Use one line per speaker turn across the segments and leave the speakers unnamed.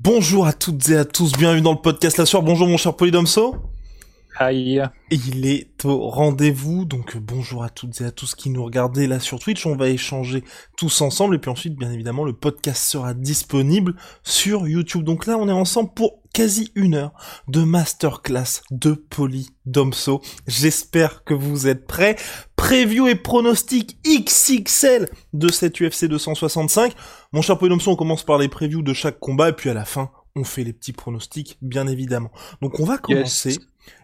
Bonjour à toutes et à tous, bienvenue dans le podcast La Soir. Bonjour mon cher Polydomso.
Aïe.
Il est au rendez-vous, donc bonjour à toutes et à tous qui nous regardez là sur Twitch. On va échanger tous ensemble et puis ensuite, bien évidemment, le podcast sera disponible sur YouTube. Donc là, on est ensemble pour quasi une heure de masterclass de Polydomso. J'espère que vous êtes prêts. Preview et pronostic XXL de cette UFC 265. Mon cher Polydomso, on commence par les previews de chaque combat et puis à la fin, on fait les petits pronostics, bien évidemment. Donc on va commencer.
Yes.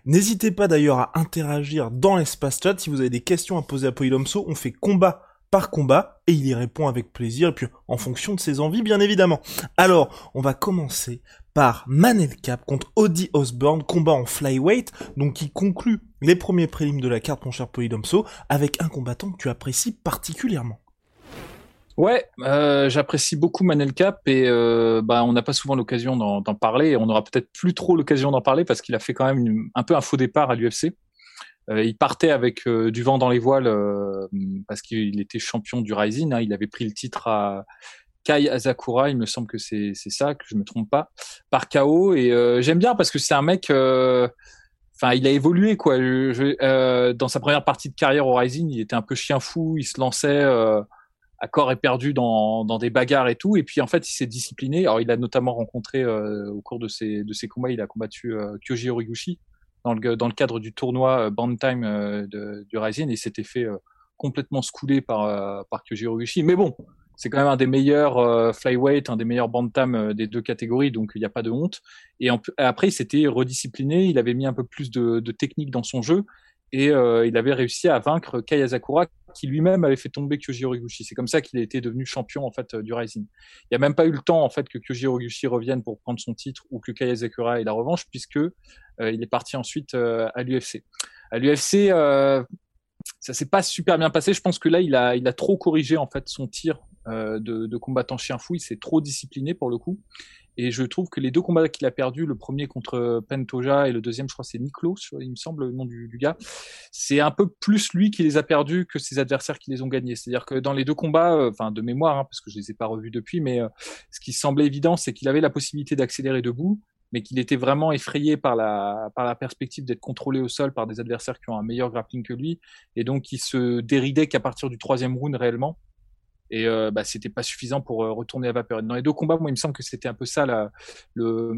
N'hésitez pas d'ailleurs à interagir dans l'espace chat. Si vous avez des questions à poser à Polydomso, on fait combat par combat et il y répond avec plaisir et puis en fonction de ses envies bien évidemment. Alors, on va commencer par Manel Cap contre Audi Osborne, combat en flyweight, donc qui conclut les premiers prélims de la carte mon cher Polydomso avec un combattant que tu apprécies particulièrement.
Ouais, euh, j'apprécie beaucoup Manel Cap et euh, bah, on n'a pas souvent l'occasion d'en parler et on n'aura peut-être plus trop l'occasion d'en parler parce qu'il a fait quand même une- un peu un faux départ à l'UFC. Euh, il partait avec euh, du vent dans les voiles euh, parce qu'il était champion du Rising. hein. il avait pris le titre à Kai Asakura, il me semble que c'est ça, que je me trompe pas, par KO. Et euh, j'aime bien parce que c'est un mec. euh, Enfin, il a évolué quoi. Je- je- euh, dans sa première partie de carrière au Rising, il était un peu chien fou. Il se lançait euh, corps éperdu dans, dans des bagarres et tout. Et puis en fait, il s'est discipliné. Alors, il a notamment rencontré euh, au cours de ses combats, il a combattu euh, Kyoji Horiguchi dans le cadre du tournoi euh, Bantam euh, du Rising et il s'était fait euh, complètement scouler par par Kyoji Horiguchi. Mais bon, c'est quand même un des meilleurs flyweight, un des meilleurs bantam des deux catégories, donc il n'y a pas de honte. Et après, il s'était rediscipliné, il avait mis un peu plus de, de technique dans son jeu et il avait réussi à vaincre Kai Asakura qui lui-même avait fait tomber Kyoji Horiguchi. C'est comme ça qu'il était devenu champion en fait euh, du Rising. Il n'y a même pas eu le temps en fait que Kyoji Horiguchi revienne pour prendre son titre ou que Kai Asakura ait la revanche puisque euh, il est parti ensuite euh, à l'UFC. À l'UFC, ça s'est pas super bien passé. Je pense que là, il a, il a trop corrigé en fait son tir de, de combattant chien fou. Il s'est trop discipliné pour le coup. Et je trouve que les deux combats qu'il a perdus, le premier contre Pentoja et le deuxième, je crois, c'est Niklo, il me semble, le nom du, gars, c'est un peu plus lui qui les a perdus que ses adversaires qui les ont gagnés. C'est-à-dire que dans les deux combats, euh, enfin de mémoire, hein, parce que je les ai pas revus depuis, mais euh, ce qui semblait évident, c'est qu'il avait la possibilité d'accélérer debout, mais qu'il était vraiment effrayé par la par la perspective d'être contrôlé au sol par des adversaires qui ont un meilleur grappling que lui, et donc il se déridait qu'à partir du troisième round réellement. Et euh, bah, c'était pas suffisant pour euh, retourner à vapeur. Dans les deux combats, moi, il me semble que c'était un peu ça la, le,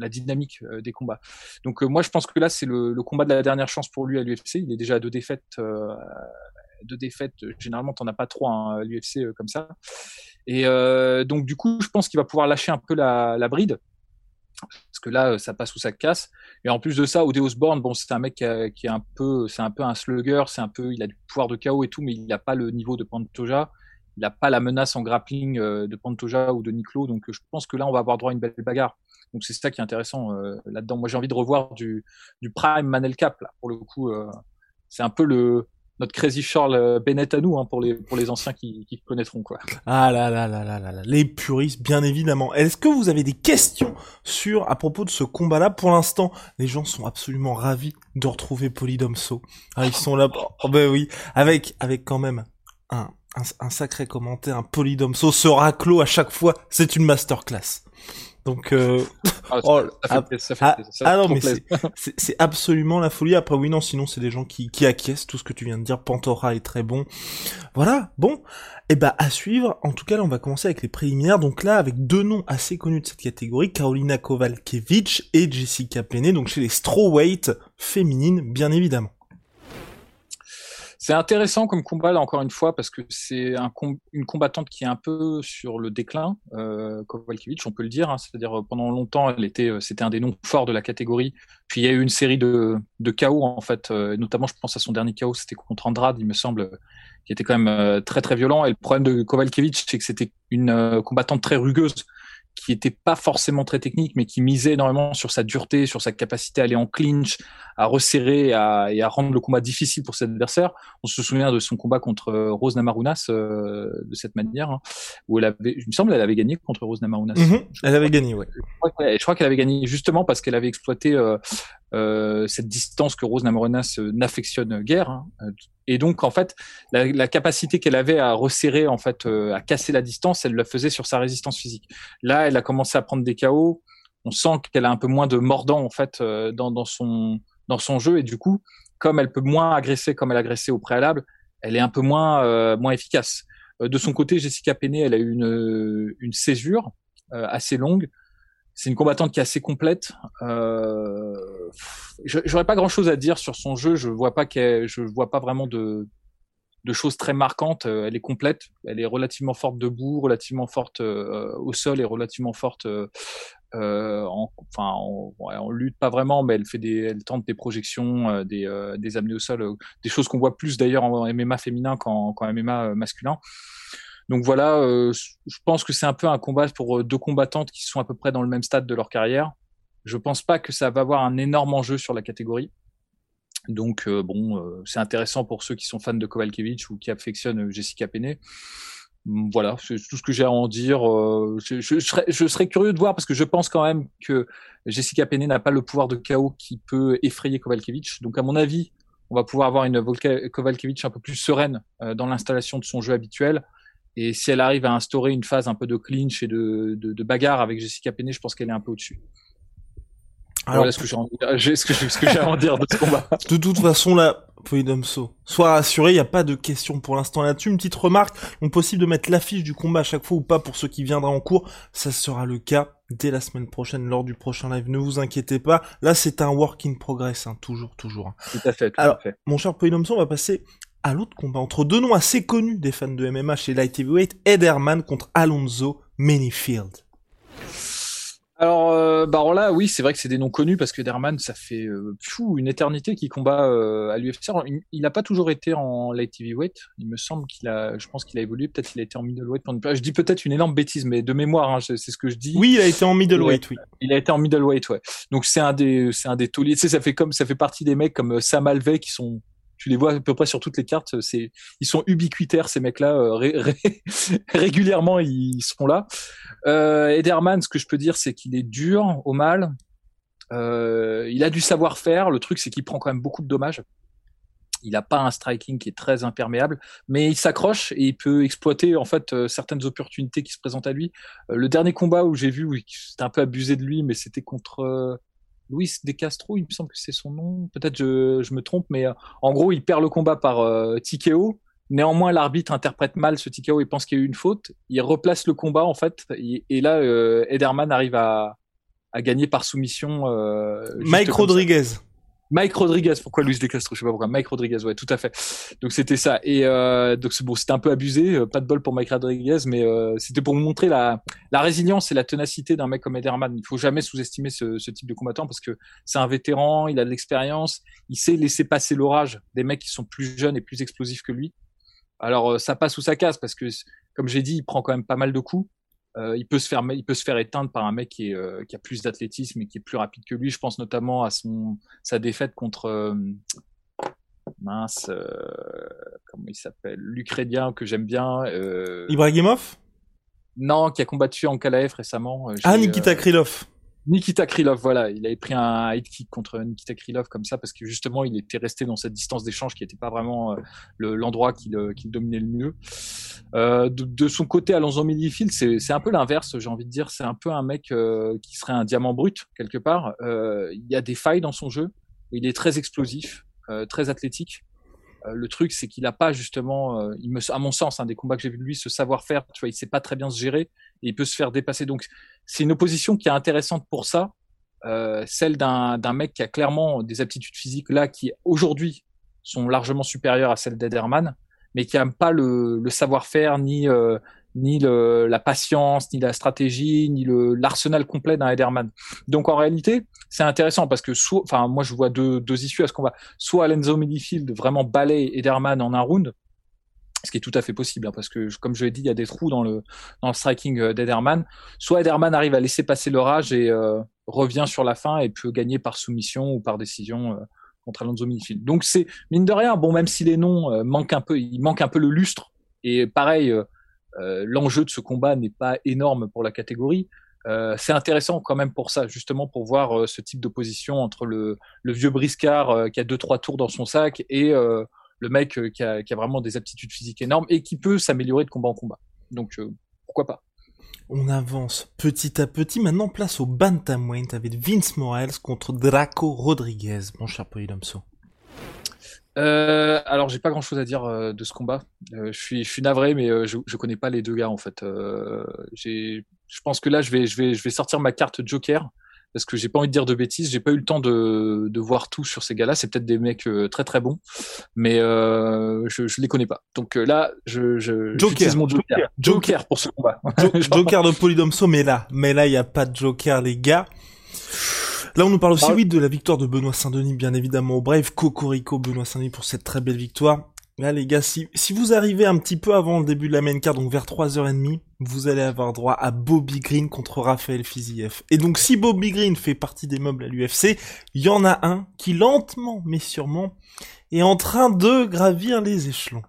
la dynamique euh, des combats. Donc euh, moi, je pense que là, c'est le, combat de la dernière chance pour lui à l'UFC. Il est déjà à deux défaites. Euh, deux défaites, généralement, t'en as pas trois hein, à l'UFC comme ça. Et donc du coup, je pense qu'il va pouvoir lâcher un peu la, la bride. Parce que là, ça passe ou ça casse. Et en plus de ça, Odé Osborne, bon, c'est un mec qui, est un peu, c'est un peu un slugger, c'est un peu, il a du pouvoir de KO et tout, mais il n'a pas le niveau de Pantoja il n'a pas la menace en grappling euh, de Pantoja ou de Niklo, donc euh, je pense que là on va avoir droit à une belle bagarre. Donc c'est ça qui est intéressant euh, là-dedans. Moi j'ai envie de revoir du, prime Manel Cap là pour le coup. c'est un peu le notre Crazy Charles Bennett à nous hein, pour les anciens qui, connaîtront quoi.
Ah là là là là là là, les puristes, bien évidemment. Est-ce que vous avez des questions sur, à propos de ce combat-là? Pour l'instant, les gens sont absolument ravis de retrouver Polydomso. Ah, ils sont là, oh, ben oui, avec, avec quand même un, un, un sacré commentaire, un Polydomso se raclo à chaque fois, c'est une masterclass. Donc, euh,
Ah,
Oh,
ça,
ah,
fait, plaisir, ça fait
ah,
plaisir, ça fait
ah non, mais c'est, absolument la folie. Après, oui, non, sinon, c'est des gens qui, qui acquiescent tout ce que tu viens de dire. Pantora est très bon. Voilà, bon. Et bah, à suivre. En tout cas, là, on va commencer avec les préliminaires. Donc là, avec deux noms assez connus de cette catégorie, Karolina Kowalkiewicz et Jessica Penney, donc chez les strawweight féminines, bien évidemment.
C'est intéressant comme combat là encore une fois parce que c'est un une combattante qui est un peu sur le déclin, euh, on peut le dire. Hein. C'est-à-dire pendant longtemps, elle était, euh, c'était un des noms forts de la catégorie. Puis il y a eu une série de, de en fait, euh, notamment je pense à son dernier KO, c'était contre Andrade, il me semble, qui était quand même euh, très très violent. Et le problème de Kowalkiewicz, c'est que c'était une combattante très rugueuse qui était pas forcément très technique, mais qui misait énormément sur sa dureté, sur sa capacité à aller en clinch, à resserrer à, et à rendre le combat difficile pour ses adversaires. On se souvient de son combat contre euh, Rose Namarunas euh, de cette manière, hein, où elle avait, il me semble, elle avait gagné contre Rose Namarunas.
Mhm. elle avait gagné, ouais.
Je crois qu'elle avait gagné justement parce qu'elle avait exploité euh, euh, cette distance que Rose Namarunas euh, n'affectionne guère. Hein. Et donc, en fait, la, la capacité qu'elle avait à resserrer, en fait, à casser la distance, elle le faisait sur sa résistance physique. Là, elle a commencé à prendre des KO. On sent qu'elle a un peu moins de mordant, en fait, dans, dans son dans son jeu et du coup, comme elle peut moins agresser comme elle agressait au préalable, elle est un peu moins euh, moins efficace. Euh, de son côté, Jessica Penney, elle a eu une une césure euh, assez longue. C'est une combattante qui est assez complète. Euh, J'aurais pas grand chose à dire sur son jeu. Je vois pas qu'elle, je vois pas vraiment de de choses très marquantes. Elle est complète. Elle est relativement forte debout, relativement forte au sol et relativement forte euh, en, enfin, on, lutte pas vraiment, mais elle fait des, elle tente des projections, euh, des, euh, des amenés au sol, des choses qu'on voit plus d'ailleurs en MMA féminin qu'en, qu'en MMA masculin. Donc voilà, je pense que c'est un peu un combat pour deux combattantes qui sont à peu près dans le même stade de leur carrière. Je pense pas que ça va avoir un énorme enjeu sur la catégorie. Donc bon, c'est intéressant pour ceux qui sont fans de Kowalkiewicz ou qui affectionnent Jessica Penney. Mm, voilà, c'est tout ce que j'ai à en dire. Euh, je, serais, curieux de voir parce que je pense quand même que Jessica Penney n'a pas le pouvoir de chaos qui peut effrayer Kovalkiewicz. Donc à mon avis, on va pouvoir avoir une Kovalkiewicz un peu plus sereine euh, dans l'installation de son jeu habituel. Et si elle arrive à instaurer une phase un peu de clinch et de, de, de bagarre avec Jessica Penney, je pense qu'elle est un peu au-dessus. Alors, voilà ce que j'ai j'ai à en dire de ce combat.
De toute façon, là, Poidomso, sois rassuré, il n'y a pas de question pour l'instant là-dessus. Une petite remarque, donc possible de mettre l'affiche du combat à chaque fois ou pas pour ceux qui viendront en cours. Ça sera le cas dès la semaine prochaine lors du prochain live. Ne vous inquiétez pas. Là, c'est un work in progress, hein, toujours, toujours.
Tout à fait, tout
Alors,
à fait.
Mon cher Poidomso, on va passer à l'autre combat entre deux noms assez connus des fans de MMA chez Light Heavyweight, Ederman contre Alonso Manyfield.
Alors, euh, là, oui, c'est vrai que c'est des noms connus parce que Derman, ça fait euh, une éternité qu'il combat euh, à l'UFC. Il n'a pas toujours été en light heavyweight. Il me semble qu'il a, je pense qu'il a évolué. Peut-être qu'il a été en middleweight. Je dis peut-être une énorme bêtise, mais de mémoire, hein, c'est ce que je dis.
Oui, il a été en middleweight. Oui.
Il a été en middleweight, ouais. Donc c'est un des, c'est un des tauliers. Tu sais, ça fait comme, ça fait partie des mecs comme Sam Alvey qui sont tu les vois à peu près sur toutes les cartes. C'est, ils sont ubiquitaires ces mecs-là. Euh, régulièrement, ils sont là. Euh, Ederman, ce que je peux dire, c'est qu'il est dur au mal. Euh, il a du savoir-faire. Le truc, c'est qu'il prend quand même beaucoup de dommages. Il n'a pas un striking qui est très imperméable, mais il s'accroche et il peut exploiter en fait certaines opportunités qui se présentent à lui. Le dernier combat où j'ai vu, c'était un peu abusé de lui, mais c'était contre Luis De Castro, il me semble que c'est son nom. Peut-être je, je me trompe, mais euh, en gros, il perd le combat par euh, TKO. Néanmoins, l'arbitre interprète mal ce TKO et pense qu'il y a eu une faute. Il replace le combat en fait, et, là, euh, Ederman arrive à, à gagner par soumission. Euh,
Mike Rodriguez.
Mike Rodriguez, pourquoi Luis de Castro Je sais pas pourquoi. Mike Rodriguez, ouais, tout à fait. Donc c'était ça. Et euh, donc bon, c'était un peu abusé, euh, pas de bol pour Mike Rodriguez, mais euh, c'était pour montrer la, la résilience et la ténacité d'un mec comme Ederman. Il faut jamais sous-estimer ce, ce, type de combattant parce que c'est un vétéran, il a de l'expérience, il sait laisser passer l'orage des mecs qui sont plus jeunes et plus explosifs que lui. Alors euh, ça passe ou ça casse parce que, comme j'ai dit, il prend quand même pas mal de coups. Euh, il peut se faire il peut se faire éteindre par un mec qui, est, euh, qui a plus d'athlétisme et qui est plus rapide que lui. Je pense notamment à son sa défaite contre euh, mince comment il s'appelle? l'Ukrainien que j'aime bien.
Ibrahimov?
Non, qui a combattu en Kalaev récemment.
Ah Nikita Krylov.
Nikita Krylov, voilà, il avait pris un high kick contre Nikita Krylov comme ça parce que justement il était resté dans cette distance d'échange qui n'était pas vraiment euh, l'endroit qu'il dominait le mieux. Euh, de, son côté, Alonso Midfield, c'est un peu l'inverse, j'ai envie de dire. C'est un peu un mec euh, qui serait un diamant brut quelque part. Il y a des failles dans son jeu. Il est très explosif, très athlétique. Le truc, c'est qu'il n'a pas justement, il me, à mon sens, un des combats que j'ai vu de lui, ce savoir-faire. Tu vois, il sait pas très bien se gérer et il peut se faire dépasser. Donc c'est une opposition qui est intéressante pour ça, euh, celle d'un mec qui a clairement des aptitudes physiques là, qui aujourd'hui sont largement supérieures à celles d'Ederman, mais qui n'ont pas le, le savoir-faire ni ni le, la patience, ni la stratégie, ni l'arsenal complet d'un Ederman. Donc en réalité, c'est intéressant parce que soit, enfin moi je vois deux, deux issues à ce qu'on va. Soit Alonso Midfield vraiment balaye Ederman en un round, ce qui est tout à fait possible, hein, parce que comme je l'ai dit, il y a des trous dans le dans le striking euh, d'Ederman. Soit Ederman arrive à laisser passer l'orage et euh, revient sur la fin et peut gagner par soumission ou par décision euh, contre Alonso Midfield. Donc c'est mine de rien, bon même si les noms manquent un peu, il manque un peu le lustre. Et pareil, l'enjeu de ce combat n'est pas énorme pour la catégorie. c'est intéressant quand même pour ça, justement pour voir ce type d'opposition entre le, vieux briscard qui a deux trois tours dans son sac et le mec euh, qui a, vraiment des aptitudes physiques énormes et qui peut s'améliorer de combat en combat. Donc euh, pourquoi pas
on avance petit à petit. Maintenant, place au Bantamweight avec Vince Morales contre Draco Rodriguez, mon cher Polydomso.
Euh, alors, j'ai pas grand chose à dire euh, de ce combat. je suis, je suis navré, mais je, je connais pas les deux gars en fait. je pense que là, je vais, je vais, je vais sortir ma carte Joker parce que j'ai pas envie de dire de bêtises. J'ai pas eu le temps de, de voir tout sur ces gars-là. C'est peut-être des mecs euh, très très bons, mais euh, je, je les connais pas. Donc euh, là, je, je
Joker.
mon Joker. Joker. pour ce combat.
Joker de Polydomso, mais là, mais là, il y a pas de Joker, les gars. Là, on nous parle aussi, oui, de la victoire de Benoît Saint-Denis, bien évidemment, au Brave. Cocorico, Benoît Saint-Denis pour cette très belle victoire. Là, les gars, si, si vous arrivez un petit peu avant le début de la main card, donc vers 3h30, vous allez avoir droit à Bobby Green contre Raphaël Fiziev. Et donc, si Bobby Green fait partie des meubles à l'UFC, il y en a un qui, lentement mais sûrement, est en train de gravir les échelons.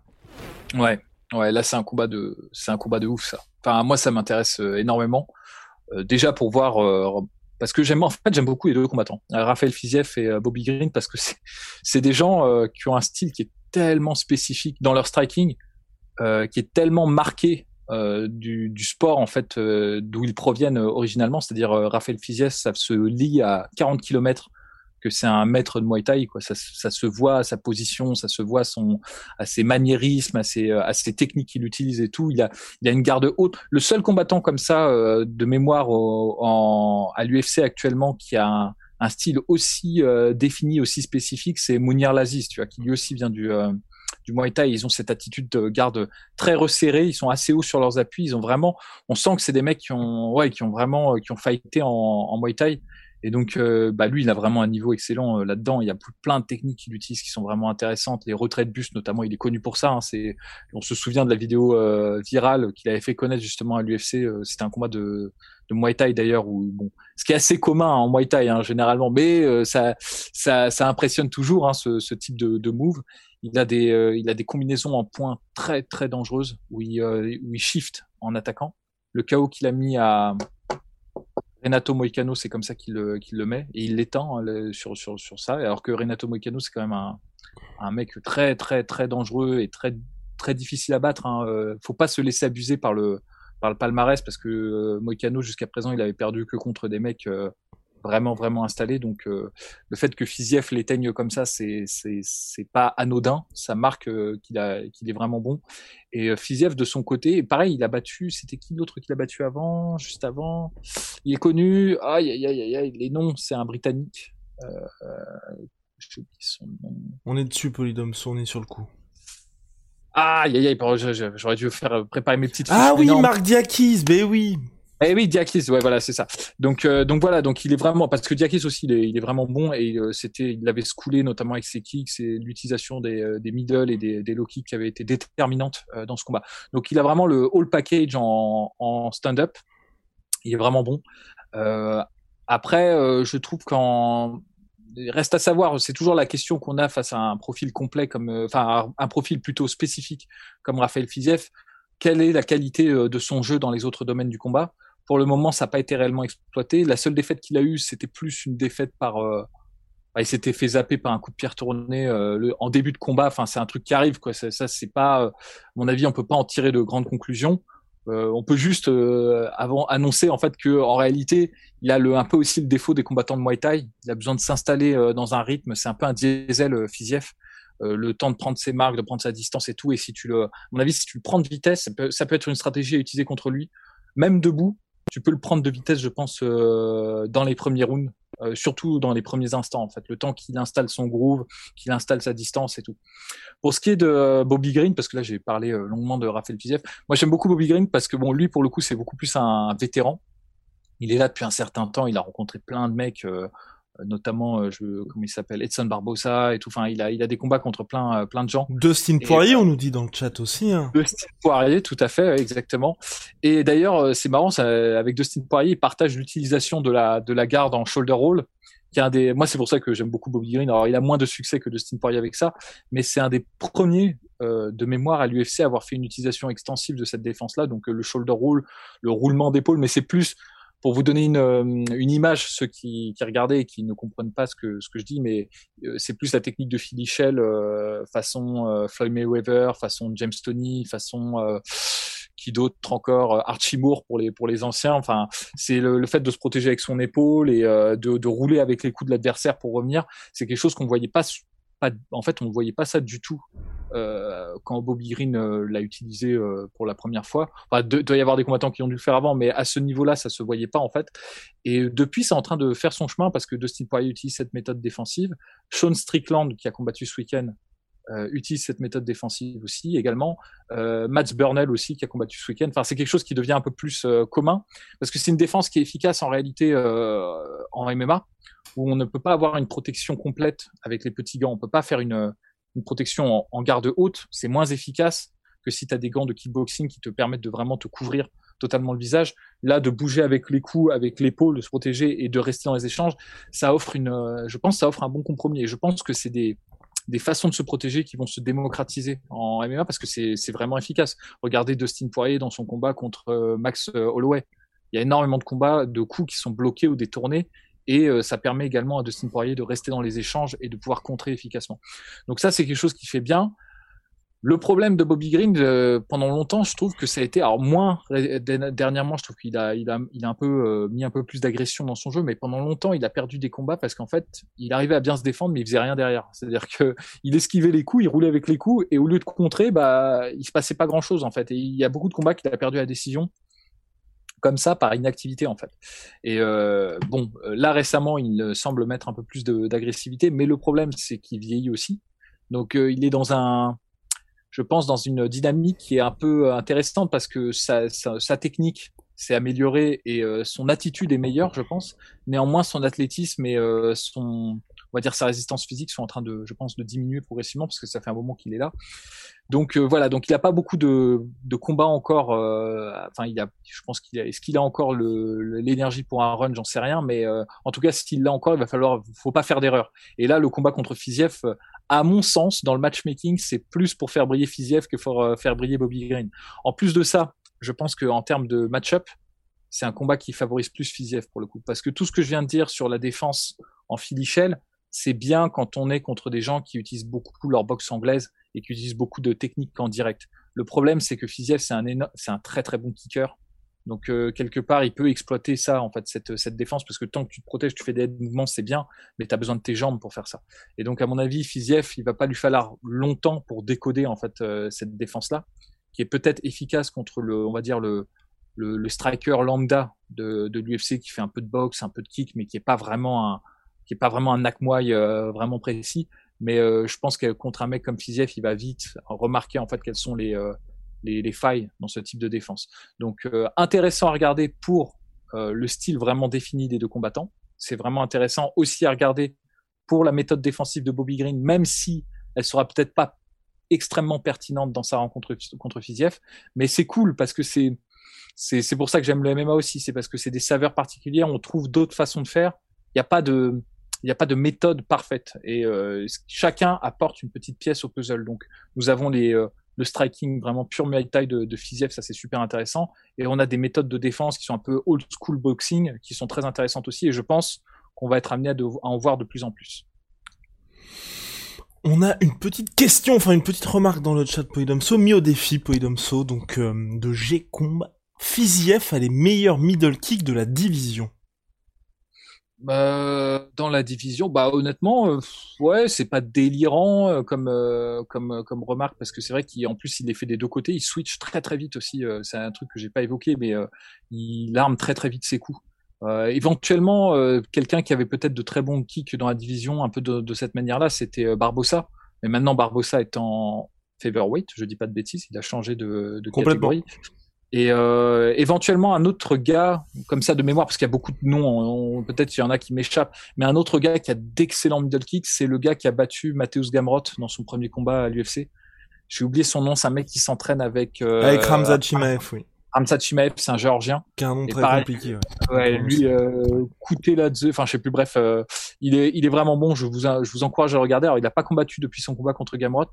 Ouais, ouais, là, c'est un combat de, c'est un combat de ouf, ça. Enfin, moi, ça m'intéresse euh, énormément. Euh, déjà pour voir, euh, parce que j'aime, en fait, j'aime beaucoup les deux combattants, Raphaël Fiziev et Bobby Green, parce que c'est, des gens qui ont un style qui est tellement spécifique dans leur striking, euh, qui est tellement marqué euh, du, du, sport en fait euh, d'où ils proviennent originalement, c'est-à-dire Raphaël Fiziès, ça se lie à 40 km que c'est un maître de Muay Thai quoi. Ça, ça, se voit à sa position, ça se voit à son à ses maniérismes, à ses techniques qu'il utilise et tout. Il a il a une garde haute. Le seul combattant comme ça de mémoire en, à l'UFC actuellement qui a un, style aussi euh, défini, aussi spécifique, c'est Mounir Laziz, tu vois, qui lui aussi vient du euh, du Muay Thai. Ils ont cette attitude de garde très resserrée. Ils sont assez hauts sur leurs appuis. Ils ont vraiment, on sent que c'est des mecs qui ont, ouais, qui ont vraiment, euh, qui ont fighté en, en Muay Thai. Et donc, bah lui, il a vraiment un niveau excellent là-dedans. Il y a plein de techniques qu'il utilise qui sont vraiment intéressantes. Les retraits de buste, notamment, il est connu pour ça. Hein. C'est, on se souvient de la vidéo virale qu'il avait fait connaître justement à l'UFC. C'était un combat de de Muay Thai d'ailleurs, où bon, ce qui est assez commun en Muay Thai hein, généralement, mais euh, ça, ça, ça impressionne toujours hein, ce, ce, type de, de move. Il a des, euh, il a des combinaisons en points très très dangereuses où il, euh, où il shift en attaquant. Le chaos qu'il a mis à Renato Moicano, c'est comme ça qu'il le, met et il l'étend hein, sur, sur, sur ça. Alors que Renato Moicano, c'est quand même un, mec très très très dangereux et très difficile à battre. Hein. Faut pas se laisser abuser par le par le palmarès parce que euh, Moicano jusqu'à présent il avait perdu que contre des mecs euh, vraiment vraiment installés donc euh, le fait que Fiziev l'éteigne comme ça c'est c'est c'est pas anodin. Ça marque qu'il a qu'il est vraiment bon. Et Fiziev de son côté pareil il a battu c'était qui l'autre qu'il a battu avant juste avant? Il est connu. Aïe aïe aïe aïe les noms c'est un britannique.
On est dessus Polydome on est sur le coup.
Ah, aïe, aïe, j'aurais dû faire euh, préparer mes petites.
Ah oui, Marc Diakis, ben oui.
Eh oui, Diakis, ouais, voilà, c'est ça. Donc, euh, donc voilà, donc il est vraiment parce que Diakis aussi, il est, vraiment bon et euh, c'était, il avait scoulé notamment avec ses kicks et l'utilisation des, des middle et des, des low kicks qui avaient été déterminantes dans ce combat. Donc, il a vraiment le all package en, en stand-up. Il est vraiment bon. après, je trouve qu'en reste à savoir, c'est toujours la question qu'on a face à un profil complet comme, euh, enfin, un profil plutôt spécifique comme Raphaël Fiziev. Quelle est la qualité euh, de son jeu dans les autres domaines du combat? Pour le moment, ça n'a pas été réellement exploité. La seule défaite qu'il a eue, c'était plus une défaite par, euh, bah, il s'était fait zapper par un coup de pierre tourné en début de combat. Enfin, c'est un truc qui arrive, quoi. Ça, c'est pas, à mon avis, on peut pas en tirer de grandes conclusions. Euh, on peut juste euh, avant annoncer en fait que en réalité il a le, un peu aussi le défaut des combattants de Muay Thai. Il a besoin de s'installer euh, dans un rythme. C'est un peu un diesel Fiziev. le temps de prendre ses marques, de prendre sa distance et tout. Et si tu le, à mon avis, si tu le prends de vitesse, ça peut être une stratégie à utiliser contre lui. Même debout, tu peux le prendre de vitesse, je pense, dans les premiers rounds euh, surtout dans les premiers instants, en fait, le temps qu'il installe son groove, qu'il installe sa distance et tout. Pour ce qui est de euh, Bobby Green, parce que là j'ai parlé euh, longuement de Raphaël Fiziev, moi j'aime beaucoup Bobby Green parce que bon, lui pour le coup c'est beaucoup plus un, vétéran. Il est là depuis un certain temps, il a rencontré plein de mecs notamment euh, je, comment il s'appelle Edson Barbosa et tout. Enfin il a il a des combats contre plein euh, plein de gens.
Dustin Poirier on nous dit dans le chat aussi hein.
Dustin Poirier tout à fait exactement. Et d'ailleurs euh, c'est marrant ça, avec Dustin Poirier il partage l'utilisation de la de la garde en shoulder roll qui est un des moi c'est pour ça que j'aime beaucoup Bobby Green. Alors il a moins de succès que Dustin Poirier avec ça mais c'est un des premiers de mémoire à l'UFC à avoir fait une utilisation extensive de cette défense là donc le shoulder roll le roulement d'épaule mais c'est plus pour vous donner une, euh, image, ceux qui, regardaient et qui ne comprennent pas ce que, je dis, mais euh, c'est plus la technique de Philly Shell euh, façon Floyd Mayweather, façon James Tony, façon qui d'autre encore Archie Moore pour les anciens. Enfin, c'est le, fait de se protéger avec son épaule et de, de rouler avec les coups de l'adversaire pour revenir. C'est quelque chose qu'on voyait pas en fait, on ne voyait pas ça du tout euh, quand Bobby Green euh, l'a utilisé euh, pour la première fois. Enfin, il doit y avoir des combattants qui ont dû le faire avant, mais à ce niveau-là, ça se voyait pas en fait. Et depuis, c'est en train de faire son chemin parce que Dustin Poirier utilise cette méthode défensive. Sean Strickland, qui a combattu ce week-end, utilise cette méthode défensive aussi également. Euh, Mats Burnell aussi qui a combattu ce week-end. Enfin, c'est quelque chose qui devient un peu plus commun parce que c'est une défense qui est efficace en réalité en MMA où on ne peut pas avoir une protection complète avec les petits gants. On peut pas faire une, protection en, garde haute. C'est moins efficace que si tu as des gants de kickboxing qui te permettent de vraiment te couvrir totalement le visage. Là, de bouger avec les coups, avec l'épaule, de se protéger et de rester dans les échanges, ça offre une, je pense, ça offre un bon compromis. Et je pense que c'est des, des façons de se protéger qui vont se démocratiser en MMA parce que c'est vraiment efficace. Regardez Dustin Poirier dans son combat contre euh, Max euh, Holloway. Il y a énormément de combats, de coups qui sont bloqués ou détournés et euh, ça permet également à Dustin Poirier de rester dans les échanges et de pouvoir contrer efficacement. Donc ça, c'est quelque chose qui fait bien. Le problème de Bobby Green, euh, pendant longtemps, je trouve que ça a été, alors moins dernièrement, je trouve qu'il a, il a, il a un peu euh, mis un peu plus d'agression dans son jeu, mais pendant longtemps, il a perdu des combats parce qu'en fait, il arrivait à bien se défendre, mais il faisait rien derrière. C'est-à-dire que il esquivait les coups, il roulait avec les coups, et au lieu de contrer, bah, il se passait pas grand-chose en fait. Et il y a beaucoup de combats qu'il a perdu à la décision comme ça par inactivité en fait. Et euh, bon, là récemment, il semble mettre un peu plus d'agressivité, mais le problème c'est qu'il vieillit aussi. Donc il est dans un je pense, dans une dynamique qui est un peu intéressante parce que sa, technique s'est améliorée et euh, son attitude est meilleure, je pense. Néanmoins, son athlétisme et euh, son, on va dire, sa résistance physique sont en train de, je pense, de diminuer progressivement parce que ça fait un moment qu'il est là. Donc euh, voilà, donc il n'a pas beaucoup de, de combats encore. enfin, il a, je pense qu'il a, est-ce qu'il a encore l'énergie pour un run, j'en sais rien, mais en tout cas, s'il l'a encore, il va falloir, faut pas faire d'erreur. Et là, le combat contre Fiziev à mon sens, dans le matchmaking, c'est plus pour faire briller Fiziev que pour euh, faire briller Bobby Green. En plus de ça, je pense qu'en termes de match-up, c'est un combat qui favorise plus Fiziev pour le coup. Parce que tout ce que je viens de dire sur la défense en filichelle, c'est bien quand on est contre des gens qui utilisent beaucoup leur boxe anglaise et qui utilisent beaucoup de techniques en direct. Le problème, c'est que Fiziev, c'est un, un très très bon kicker. Donc euh, quelque part, il peut exploiter ça en fait cette, cette défense parce que tant que tu te protèges, tu fais des mouvements, c'est bien, mais tu as besoin de tes jambes pour faire ça. Et donc à mon avis, Fiziev, il va pas lui falloir longtemps pour décoder en fait euh, cette défense là, qui est peut-être efficace contre le, on va dire le le, le striker lambda de, de l'UFC qui fait un peu de boxe, un peu de kick, mais qui est pas vraiment un qui est pas vraiment un nakmoy euh, vraiment précis. Mais je pense que contre un mec comme Fiziev, il va vite remarquer en fait quels sont les les, failles dans ce type de défense. Donc euh, intéressant à regarder pour euh, le style vraiment défini des deux combattants. C'est vraiment intéressant aussi à regarder pour la méthode défensive de Bobby Green, même si elle sera peut-être pas extrêmement pertinente dans sa rencontre contre Fiziev, mais c'est cool parce que c'est c'est pour ça que j'aime le MMA aussi, c'est parce que c'est des saveurs particulières, on trouve d'autres façons de faire. Il n'y a pas de il n'y a pas de méthode parfaite et euh, chacun apporte une petite pièce au puzzle. Donc nous avons les le striking vraiment pure Muay de, de Fiziev, ça c'est super intéressant. Et on a des méthodes de défense qui sont un peu old school boxing, qui sont très intéressantes aussi. Et je pense qu'on va être amené à, en voir de plus en plus.
On a une petite question, enfin une petite remarque dans le chat Poidomso, mis au défi Poidomso, donc euh, de G-Comb. Fiziev a les meilleurs middle kicks de la division.
Bah, dans la division, bah honnêtement, euh, ouais, c'est pas délirant euh, comme euh, comme comme remarque parce que c'est vrai qu'en plus il les fait des deux côtés, il switch très très vite aussi. c'est un truc que j'ai pas évoqué, mais il arme très très vite ses coups. Euh, éventuellement, euh, quelqu'un qui avait peut-être de très bons kicks dans la division, un peu de, de cette manière-là, c'était euh, Barbossa. Mais maintenant, Barbossa est en featherweight, je dis pas de bêtises, il a changé de, de catégorie. Et euh, éventuellement un autre gars comme ça de mémoire, parce qu'il y a beaucoup de noms, peut-être il y en a qui m'échappent, mais un autre gars qui a d'excellents middle kicks, c'est le gars qui a battu Mateusz Gamrot dans son premier combat à l'UFC. J'ai oublié son nom, c'est un mec qui s'entraîne avec.
Euh, avec Ramzat Chimaev, oui.
Ramzat Chimaev, c'est un géorgien.
Qui a un nom très compliqué.
Ouais, ouais lui, euh, Kouteladze, enfin je sais plus, bref, euh, il est, il est vraiment bon. Je vous, je vous encourage à le regarder. Alors il n'a pas combattu depuis son combat contre Gamrot,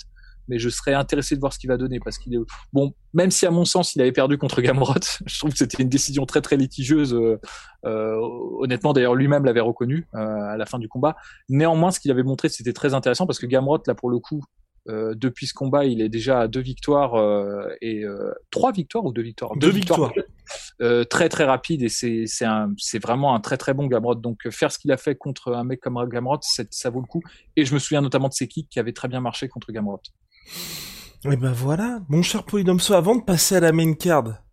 mais je serais intéressé de voir ce qu'il va donner parce qu'il est bon. Même si à mon sens il avait perdu contre Gamrot, je trouve que c'était une décision très très litigieuse. Euh, euh, honnêtement, d'ailleurs lui-même l'avait reconnu euh, à la fin du combat. Néanmoins, ce qu'il avait montré c'était très intéressant parce que Gamrot là pour le coup. Depuis ce combat, il est déjà à deux victoires et trois victoires ou deux victoires?
Deux, victoires.
très très rapide et c'est vraiment un très très bon Gamrot. Donc faire ce qu'il a fait contre un mec comme Gamrot, ça vaut le coup. Et je me souviens notamment de ses kicks qui avaient très bien marché contre Gamrot.
Et ben voilà, mon cher Polydomso, avant de passer à la main card,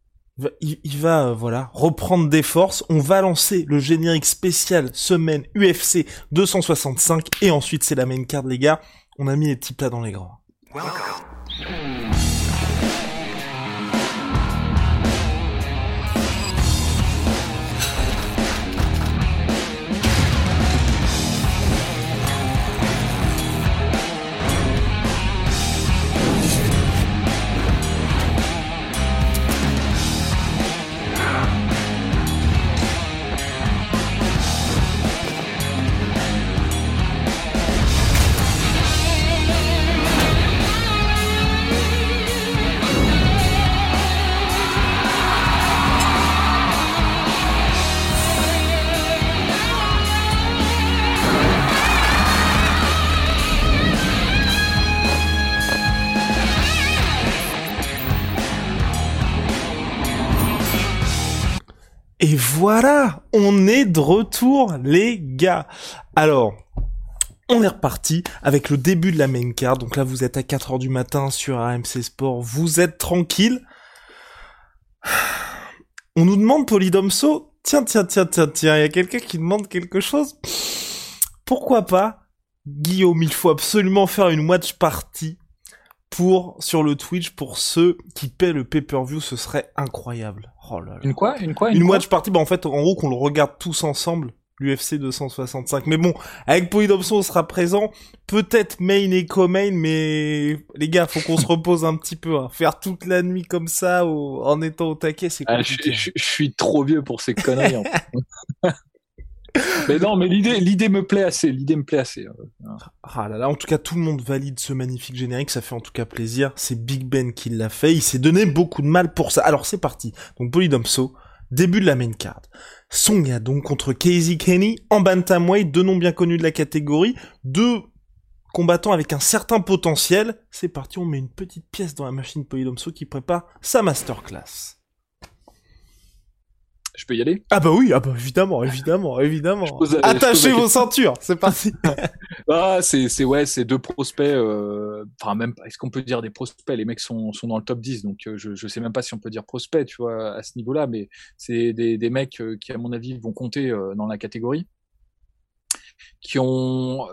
il, va euh, voilà reprendre des forces. On va lancer le générique spécial semaine UFC 265 et ensuite c'est la main card les gars. On a mis les petits plats dans les grands. Et voilà, on est de retour les gars. Alors, on est reparti avec le début de la main card. Donc là, vous êtes à 4 heures du matin sur AMC Sport. Vous êtes tranquille. On nous demande Polydomso. Tiens, tiens, tiens, tiens, tiens. Il y a quelqu'un qui demande quelque chose. Pourquoi pas Guillaume, il faut absolument faire une watch party pour sur le Twitch pour ceux qui paient le pay-per-view, ce serait incroyable. Oh là là.
Une quoi? Une quoi?
Une, watch party, bah en fait, en gros, qu'on le regarde tous ensemble, l'UFC 265. Mais bon, avec Polydopson, on sera présent, peut-être main et co-main, mais les gars, faut qu'on se repose un petit peu. Hein. Faire toute la nuit comme ça, en étant au taquet, c'est ah, compliqué.
je, suis trop vieux pour ces conneries. mais non, mais l'idée, me plaît assez. L'idée me plaît assez.
Hein. Ah là là, en tout cas, tout le monde valide ce magnifique générique. Ça fait en tout cas plaisir. C'est Big Ben qui l'a fait. Il s'est donné beaucoup de mal pour ça. Alors c'est parti. Donc Polydomso, début de la main card. Song donc contre Casey Kenny en bantamweight, deux noms bien connus de la catégorie, deux combattants avec un certain potentiel. C'est parti, on met une petite pièce dans la machine Polydomso qui prépare sa masterclass.
Je peux y aller?
Ah bah oui, ah bah évidemment, évidemment, évidemment. Attachez vos ceintures, c'est parti.
ah, c'est c'est ouais, c'est deux prospects. Euh... Enfin même, est-ce qu'on peut dire des prospects? Les mecs sont sont dans le top 10, donc euh, je je sais même pas si on peut dire prospects, tu vois, à ce niveau-là, mais c'est des des mecs euh, qui à mon avis vont compter euh, dans la catégorie, qui ont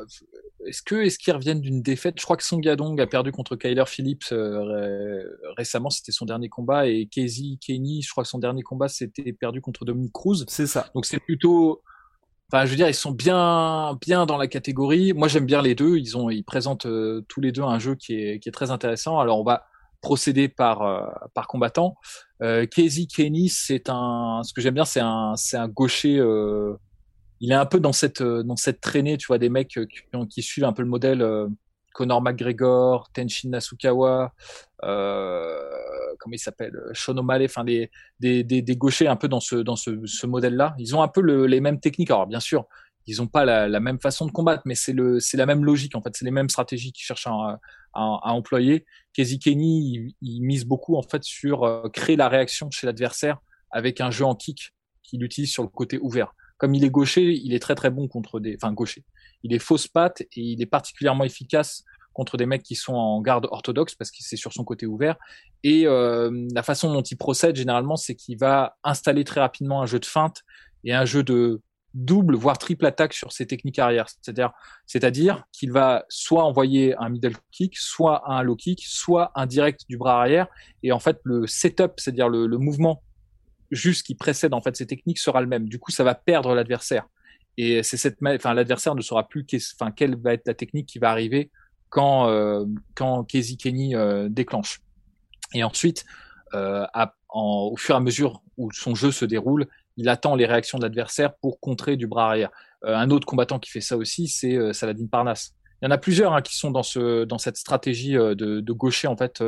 est-ce que est-ce qu'ils reviennent d'une défaite? Je crois que Song Yadong a perdu contre Kyler Phillips euh, récemment, c'était son dernier combat, et Casey Kenny, je crois que son dernier combat c'était perdu contre Dominic Cruz.
C'est ça.
Donc c'est plutôt, enfin je veux dire, ils sont bien bien dans la catégorie. Moi j'aime bien les deux. Ils ont ils présentent euh, tous les deux un jeu qui est qui est très intéressant. Alors on va procéder par euh, par combattant. Euh, Casey Kenny, c'est un, ce que j'aime bien, c'est un c'est un gaucher. Euh, il est un peu dans cette euh, dans cette traînée, tu vois, des mecs euh, qui, suivent un peu le modèle euh, Conor McGregor, Tenshin Nasukawa, euh, comment il s'appelle, Sean O'Malley, enfin des, des, des, gauchers un peu dans ce dans ce, modèle-là. Ils ont un peu le, les mêmes techniques. Alors bien sûr, ils ont pas la, même façon de combattre, mais c'est le c'est la même logique en fait. C'est les mêmes stratégies qu'ils cherchent à, à, employer. Kenny, il, il, mise beaucoup en fait sur créer la réaction chez l'adversaire avec un jeu en kick qu'il utilise sur le côté ouvert comme il est gaucher, il est très très bon contre des, enfin gaucher. Il est fausse patte et il est particulièrement efficace contre des mecs qui sont en garde orthodoxe parce que c'est sur son côté ouvert. Et euh, la façon dont il procède généralement, c'est qu'il va installer très rapidement un jeu de feinte et un jeu de double voire triple attaque sur ses techniques arrière. C'est-à-dire, c'est-à-dire qu'il va soit envoyer un middle kick, soit un low kick, soit un direct du bras arrière. Et en fait, le setup, c'est-à-dire le, le mouvement juste qui précède en fait ces techniques sera le même. Du coup, ça va perdre l'adversaire. Et c'est cette, enfin, l'adversaire ne saura plus enfin, quelle va être la technique qui va arriver quand euh, quand Casey Kenny euh, déclenche. Et ensuite, euh, au fur et à mesure où son jeu se déroule, il attend les réactions de l'adversaire pour contrer du bras arrière. Euh, un autre combattant qui fait ça aussi, c'est Saladin Parnasse. Il y en a plusieurs hein, qui sont dans ce dans cette stratégie de, de gaucher en fait.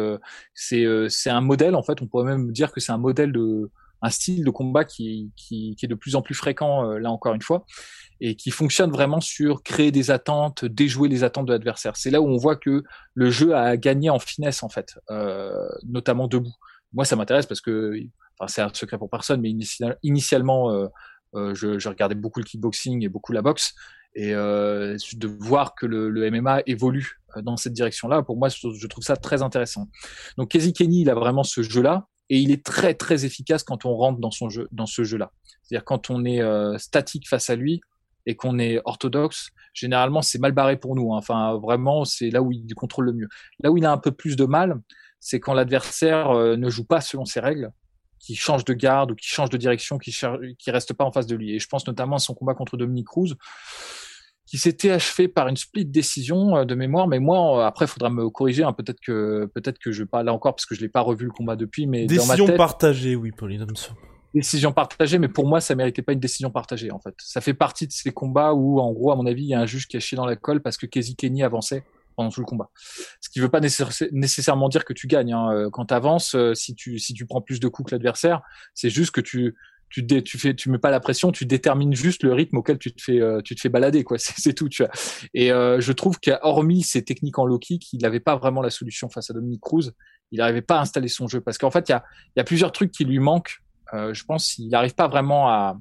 c'est c'est un modèle en fait. On pourrait même dire que c'est un modèle de un style de combat qui, qui, qui est de plus en plus fréquent là encore une fois et qui fonctionne vraiment sur créer des attentes, déjouer les attentes de l'adversaire. C'est là où on voit que le jeu a gagné en finesse en fait, euh, notamment debout. Moi, ça m'intéresse parce que enfin, c'est un secret pour personne, mais initialement, euh, euh, je, je, regardais beaucoup le kickboxing et beaucoup la boxe. Et euh, de voir que le, le, MMA évolue euh, dans cette direction-là, pour moi, je trouve ça très intéressant. Donc, Kenny, il a vraiment ce jeu-là, et il est très très efficace quand on rentre dans son jeu, dans ce jeu-là. C'est-à-dire quand on est euh, statique face à lui et qu'on est orthodoxe, généralement c'est mal barré pour nous. Hein. Enfin, vraiment, c'est là où il contrôle le mieux. Là où il a un peu plus de mal, c'est quand l'adversaire euh, ne joue pas selon ses règles, qui change de garde ou qui change de direction, qui qui reste pas en face de lui. Et je pense notamment à son combat contre Dominique Cruz, qui s'était achevé par une split décision euh, de mémoire. Mais moi, euh, après, il faudra me corriger. Hein. Peut-être que peut-être que je pas là encore parce que je l'ai pas revu le combat depuis. Mais
décision
dans ma
partagée, oui, Pauline
Décision partagée, mais pour moi, ça méritait pas une décision partagée en fait. Ça fait partie de ces combats où, en gros, à mon avis, il y a un juge qui a chié dans la colle parce que Casey Kenny avançait pendant tout le combat. Ce qui veut pas nécessairement dire que tu gagnes. Hein. Euh, quand tu avances, si tu si tu prends plus de coups que l'adversaire, c'est juste que tu tu dé, tu fais tu mets pas la pression, tu détermines juste le rythme auquel tu te fais euh, tu te fais balader quoi. C'est tout. Tu vois. Et euh, je trouve qu'hormis ces techniques en low kick, il n'avait pas vraiment la solution face à Dominique Cruz. Il n'arrivait pas à installer son jeu parce qu'en fait il y a y a plusieurs trucs qui lui manquent. je pense qu'il n'arrive pas vraiment à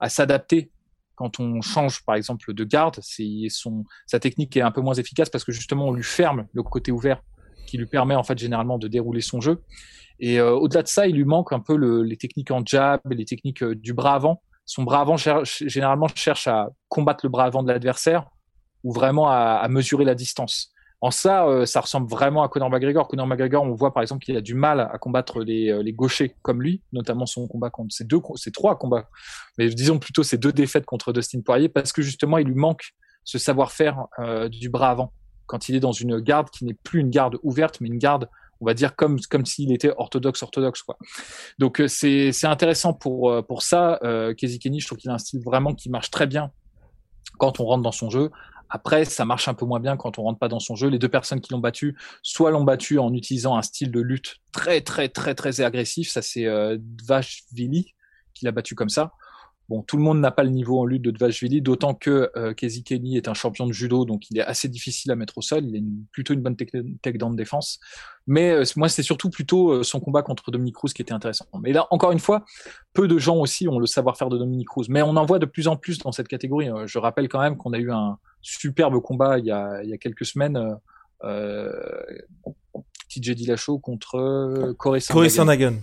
à s'adapter quand on change par exemple de garde, c'est son sa technique est un peu moins efficace parce que justement on lui ferme le côté ouvert qui lui permet en fait généralement de dérouler son jeu. Et euh, au-delà de ça, il lui manque un peu le, les techniques en jab, les techniques euh, du bras avant. Son bras avant généralement cherche à combattre le bras avant de l'adversaire ou vraiment à, mesurer la distance. En ça, euh, ça ressemble vraiment à Conor McGregor. Conor McGregor, on voit par exemple qu'il a du mal à combattre les, gauchers comme lui, notamment son combat contre ces deux, ces trois combats, mais disons plutôt ces deux défaites contre Dustin Poirier, parce que justement il lui manque ce savoir-faire du bras avant quand il est dans une garde qui n'est plus une garde ouverte, mais une garde, on va dire comme comme s'il était orthodoxe orthodoxe quoi. Donc c'est c'est intéressant pour pour ça. Euh, Kenny, je trouve qu'il a un style vraiment qui marche très bien quand on rentre dans son jeu. Après, ça marche un peu moins bien quand on rentre pas dans son jeu. Les deux personnes qui l'ont battu, soit l'ont battu en utilisant un style de lutte très très très très agressif. Ça c'est euh, Dvashvili qui l'a battu comme ça. Bon, tout le monde n'a pas le niveau en lutte de Dvashvili, d'autant que euh, Kenny est un champion de judo, donc il est assez difficile à mettre au sol. Il a plutôt une bonne takedown de défense. Mais euh, moi, c'est surtout plutôt euh, son combat contre Dominique Cruz qui était intéressant. Mais là, encore une fois, peu de gens aussi ont le savoir-faire de Dominique Cruz. Mais on en voit de plus en plus dans cette catégorie. Euh, je rappelle quand même qu'on a eu un, superbe combat il y a, quelques semaines. Euh, TJ Dillashaw contre Corey
Sandhagen.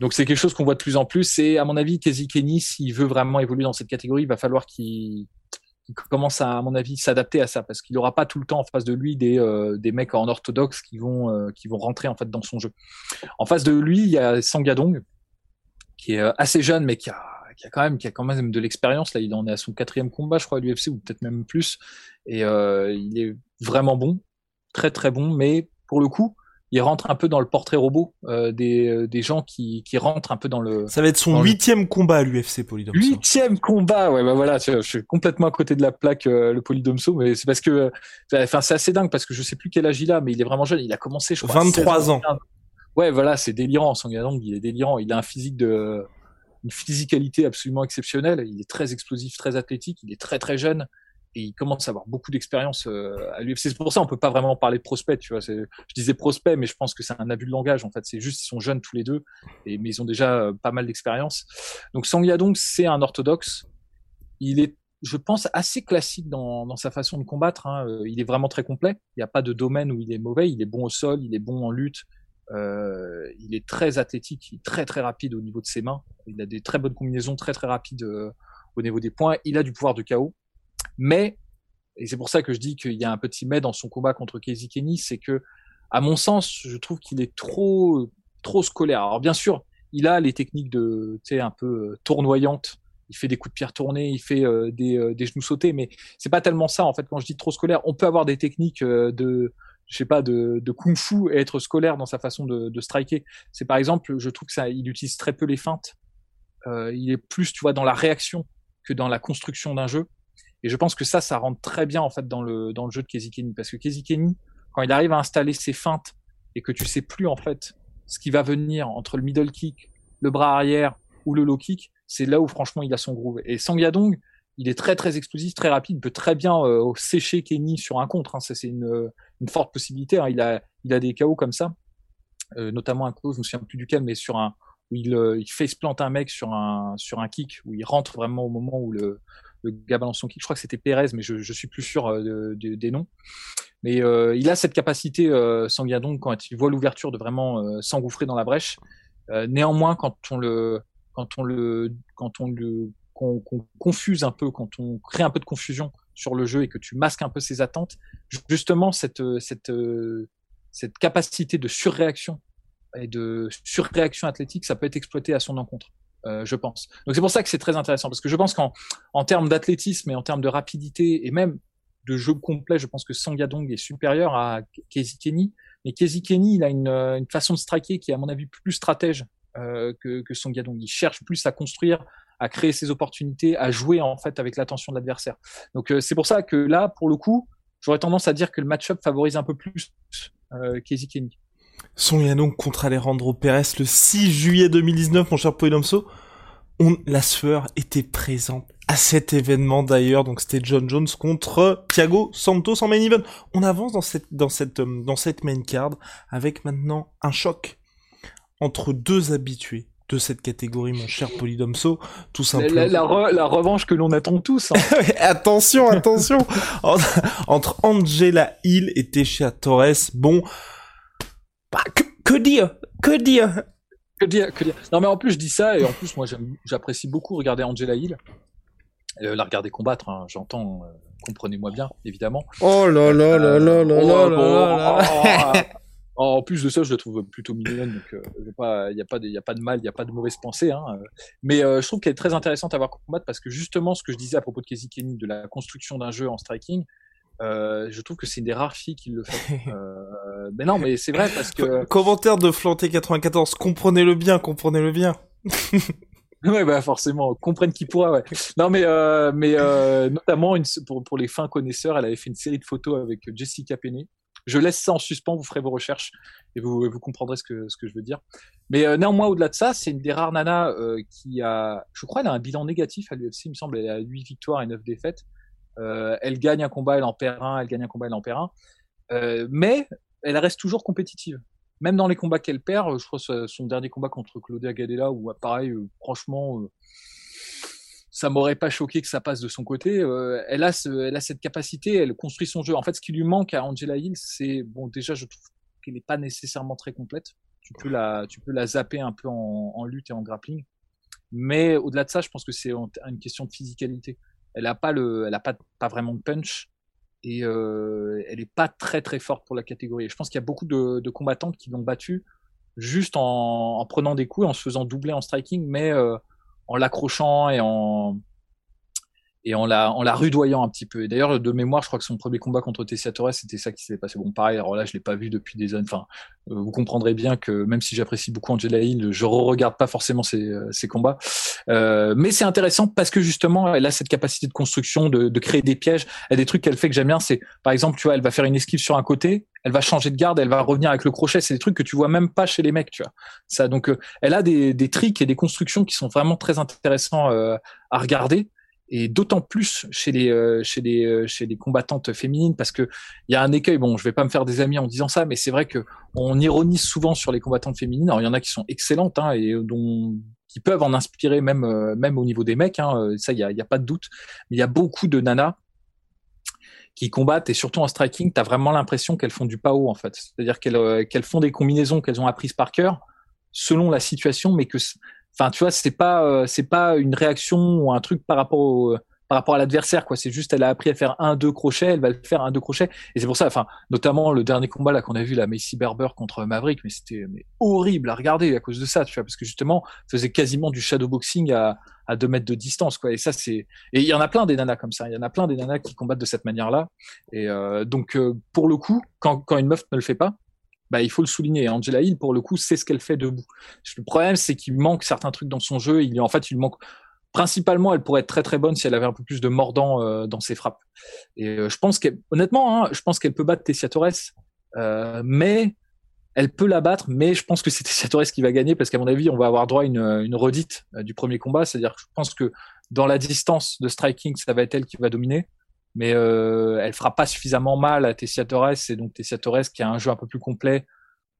Donc c'est quelque chose qu'on voit de plus en plus. Et à mon avis, Casey Kenny, s'il veut vraiment évoluer dans cette catégorie, il va falloir qu'il commence à, à mon avis, s'adapter à ça, parce qu'il n'aura pas tout le temps en face de lui des, euh, des mecs en orthodoxe qui vont euh, qui vont rentrer en fait dans son jeu. En face de lui, il y a Sangadong, qui est assez jeune, mais qui a qui a quand même qui a quand même de l'expérience. Là il en est à son quatrième combat je crois à l'UFC ou peut-être même plus. Et euh, il est vraiment bon. Très très bon. Mais pour le coup il rentre un peu dans le portrait robot euh, des, des gens qui, qui rentrent un peu dans le.
Ça va être son huitième combat à l'UFC, Polydomso.
Huitième combat, ouais, bah voilà, je, suis complètement à côté de la plaque, euh, le Polydomso, mais c'est parce que, euh, enfin, c'est assez dingue parce que je sais plus quel âge il a, mais il est vraiment jeune. Il a commencé, je crois.
23 ans.
Ouais, voilà, c'est délirant. Sangadong, il est délirant. Il a un physique de, une physicalité absolument exceptionnelle. Il est très explosif, très athlétique. Il est très très jeune et il commence à avoir beaucoup d'expérience euh, à l'UFC. C'est pour ça on peut pas vraiment parler de prospect, tu vois. Je disais prospect, mais je pense que c'est un abus de langage. En fait, c'est juste ils sont jeunes tous les deux, mais ils ont déjà euh, pas mal d'expérience. Donc Sang Yadong, c'est un orthodoxe. Il est, je pense, assez classique dans, sa façon de combattre. Hein. Euh, il est vraiment très complet. Il n'y a pas de domaine où il est mauvais. Il est bon au sol, il est bon en lutte. Il est très athlétique, il est très très rapide au niveau de ses mains. Il a des très bonnes combinaisons, très très rapides au niveau des points. Il a du pouvoir de chaos. Mais, et c'est pour ça que je dis qu'il y a un petit mais dans son combat contre Casey Kenny, c'est que, à mon sens, je trouve qu'il est trop trop scolaire. Alors bien sûr, il a les techniques de, tu sais, un peu euh, tournoyantes. Il fait des coups de pierre tournés, il fait des, des genoux sautés, mais c'est pas tellement ça en fait. Quand je dis trop scolaire, on peut avoir des techniques de je sais pas, de, de kung-fu et être scolaire dans sa façon de, de striker. C'est par exemple, je trouve que ça, il utilise très peu les feintes. Euh, il est plus, tu vois, dans la réaction que dans la construction d'un jeu. Et je pense que ça, ça rentre très bien en fait dans le dans le jeu de Kezikeni, parce que Kezikeni, quand il arrive à installer ses feintes et que tu sais plus en fait ce qui va venir entre le middle kick, le bras arrière ou le low kick, c'est là où franchement il a son groove. Et Sang Yadong, il est très très explosif, très rapide, il peut très bien euh, sécher Kenny sur un contre. Hein. Ça c'est une, une, forte possibilité. Hein. Il a il a des KO comme ça, euh, notamment un KO, je me souviens plus duquel, mais sur un où il, euh, il face plante un mec sur un sur un kick où il rentre vraiment au moment où le le gars kick. Je crois que c'était Pérez, mais je je suis plus sûr de, de, des noms. Mais il a cette capacité euh, Sanguiadon quand il voit l'ouverture de vraiment s'engouffrer dans la brèche. néanmoins, quand on le quand on le quand on le qu'on confuse un peu, quand on crée un peu de confusion sur le jeu et que tu masques un peu ses attentes, justement cette cette cette capacité de surréaction et de surréaction athlétique, ça peut être exploité à son encontre. Euh, je pense. Donc c'est pour ça que c'est très intéressant parce que je pense qu'en en termes d'athlétisme et en termes de rapidité et même de jeu complet, je pense que Sangadong est supérieur à Kezi Kenny. Mais Kezi Kenny, il a une, une, façon de striker qui est à mon avis plus stratège euh, que, que Sangadong. Il cherche plus à construire, à créer ses opportunités, à jouer en fait avec l'attention de l'adversaire. Donc euh, c'est pour ça que là, pour le coup, j'aurais tendance à dire que le match-up favorise un peu plus euh, Kenny.
Son donc contre Alejandro Pérez le 6 juillet 2019, mon cher Poidomso. On, la sueur était présente à cet événement d'ailleurs, donc c'était John Jones contre Thiago Santos en main event. On avance dans cette dans cette euh, dans cette main card avec maintenant un choc entre deux habitués de cette catégorie, mon cher Polydomso, tout simplement.
La, revanche que l'on attend tous. Hein.
attention, attention. Entre Angela Hill et Teixeira Torres, bon, bah, que, dire Que dire
que dire, que dire. Non, mais en plus, je dis ça, et en plus, moi, j'apprécie beaucoup regarder Angela Hill, euh, la regarder combattre, hein, j'entends, euh, comprenez-moi bien, évidemment.
Oh là là euh, là là là là là euh, oh, oh, oh,
En plus de ça, je la trouve plutôt mignonne, donc il n'y a, a, pas de mal, il n'y a pas de mauvaise pensée. Hein, mais je trouve qu'elle est très intéressante à voir combattre parce que justement, ce que je disais à propos de Casey Kenny, de la construction d'un jeu en striking, je trouve que c'est une des rares filles qui le fait. mais non, mais c'est vrai parce que...
Commentaire de Flanté94, comprenez-le bien, comprenez-le bien.
ouais, bah forcément, comprenne qui pourra. Ouais. Non, mais mais notamment une, pour pour les fins connaisseurs, elle avait fait une série de photos avec Jessica Penney je laisse ça en suspens, vous ferez vos recherches et vous, vous comprendrez ce que, ce que je veux dire. Mais euh, néanmoins, au-delà de ça, c'est une des rares nanas euh, qui a, je crois, elle a un bilan négatif à l'UFC, il me semble, elle a 8 victoires et 9 défaites. Euh, elle gagne un combat, elle en perd un, elle gagne un combat, elle en perd un. Euh, mais elle reste toujours compétitive. Même dans les combats qu'elle perd, je crois son dernier combat contre Claudia Gadella, où pareil, franchement, ça m'aurait pas choqué que ça passe de son côté. Euh, elle a ce, elle a cette capacité, elle construit son jeu. En fait, ce qui lui manque à Angela Hill, c'est bon déjà je trouve qu'elle n'est pas nécessairement très complète. Tu peux la, tu peux la zapper un peu en, en lutte et en grappling. Mais au-delà de ça, je pense que c'est une question de physicalité. Elle a pas le, elle pas, pas vraiment de punch et euh, elle est pas très très forte pour la catégorie. je pense qu'il y a beaucoup de, de combattantes qui l'ont battue juste en, en, prenant des coups et en se faisant doubler en striking, mais euh, en l'accrochant et en et en la, en la rudoyant un petit peu. Et d'ailleurs, de mémoire, je crois que son premier combat contre Tessia Torres, c'était ça qui s'est passé. Bon, pareil, alors là, je l'ai pas vu depuis des années. Enfin, euh, vous comprendrez bien que même si j'apprécie beaucoup Angela Hill, je re-regarde pas forcément ses, euh, ses combats. Euh, mais c'est intéressant parce que justement, elle a cette capacité de construction, de, de créer des pièges. Elle a des trucs qu'elle fait que j'aime bien. C'est, par exemple, tu vois, elle va faire une esquive sur un côté, elle va changer de garde, elle va revenir avec le crochet. C'est des trucs que tu vois même pas chez les mecs, tu vois. Ça, donc, elle a des, des tricks et des constructions qui sont vraiment très intéressants à regarder et d'autant plus chez les euh, chez les euh, chez les combattantes féminines parce que il y a un écueil. Bon je vais pas me faire des amis en disant ça mais c'est vrai que on ironise souvent sur les combattantes féminines. Alors il y en a qui sont excellentes hein, et dont qui peuvent en inspirer même euh, même au niveau des mecs hein, ça il y a, y a pas de doute. Mais il y a beaucoup de nanas qui combattent et surtout en striking, tu as vraiment l'impression qu'elles font du PAO en fait. C'est-à-dire qu'elles euh, qu'elles font des combinaisons qu'elles ont apprises par cœur selon la situation, mais que, enfin, tu vois, c'est pas euh, c'est pas une réaction ou un truc par rapport au, par rapport à l'adversaire quoi. C'est juste elle a appris à faire un deux crochets elle va le faire un deux crochets. Et c'est pour ça enfin notamment le dernier combat là qu'on a vu la Macy Berber contre Maverick mais c'était horrible à regarder à cause de ça tu vois parce que justement faisait quasiment du shadowboxing à à deux mètres de distance quoi. Et ça c'est et il y en a plein des nanas comme ça. Il y en a plein des nanas qui combattent de cette manière là et euh, donc euh, pour le coup quand quand une meuf ne le fait pas bah, il faut le souligner. Angela Hill, pour le coup, c'est ce qu'elle fait debout. Le problème, c'est qu'il manque certains trucs dans son jeu. Il, en fait, il manque principalement, elle pourrait être très très bonne si elle avait un peu plus de mordant euh, dans ses frappes. Et euh, je pense qu'elle, honnêtement, hein, je pense qu'elle peut battre Tessia Torres, euh, mais elle peut la battre, mais je pense que c'est Tessia Torres qui va gagner parce qu'à mon avis, on va avoir droit à une, une redite du premier combat. C'est-à-dire que je pense que dans la distance de striking, ça va être elle qui va dominer, mais elle fera pas suffisamment mal à Tessia Torres. Et donc Tessia Torres qui a un jeu un peu plus complet,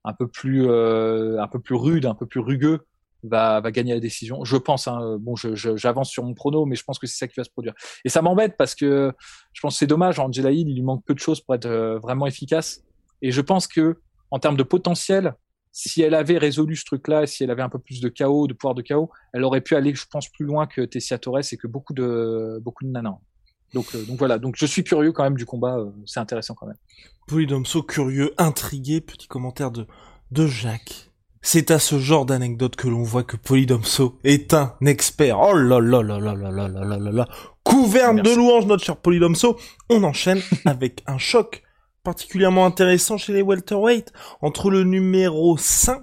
un peu plus un peu plus rude, un peu plus rugueux va, va gagner la décision. Je pense. Hein, bon, j'avance sur mon prono, mais je pense que c'est ça qui va se produire. Et ça m'embête parce que je pense que c'est dommage. Angela Hill, il lui manque peu de choses pour être euh, vraiment efficace. Et je pense que en termes de potentiel, si elle avait résolu ce truc-là, si elle avait un peu plus de chaos, de pouvoir de chaos, elle aurait pu aller, je pense, plus loin que Tessia Torres et que beaucoup de beaucoup de nanas. Donc, euh, donc voilà. Donc je suis curieux quand même du combat. Euh, c'est intéressant quand même.
Polydomso curieux, intrigué. Petit commentaire de de Jacques. C'est à ce genre d'anecdote que l'on voit que Polydomso est un expert. Oh là là là là là là là là là là. Couverne de louanges, notre cher Polydomso. On enchaîne avec un choc particulièrement intéressant chez les welterweight entre le numéro 5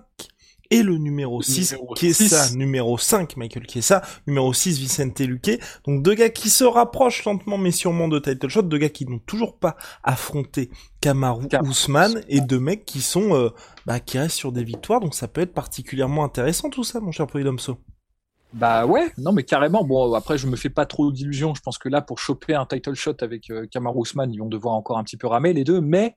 et le numéro 6, Kiesa, numéro 5, Michael Kiesa, numéro 6, Vicente Luque. Donc deux gars qui se rapprochent lentement mais sûrement de title shot, deux gars qui n'ont toujours pas affronté Kamaru Ousmane et deux mecs qui sont euh, bah, qui restent sur des victoires. Donc ça peut être particulièrement intéressant tout ça, mon cher Polydomso.
Bah ouais, non mais carrément. Bon après je me fais pas trop d'illusions. Je pense que là pour choper un title shot avec euh, Kamaru Ousmane, ils vont devoir encore un petit peu ramer les deux, mais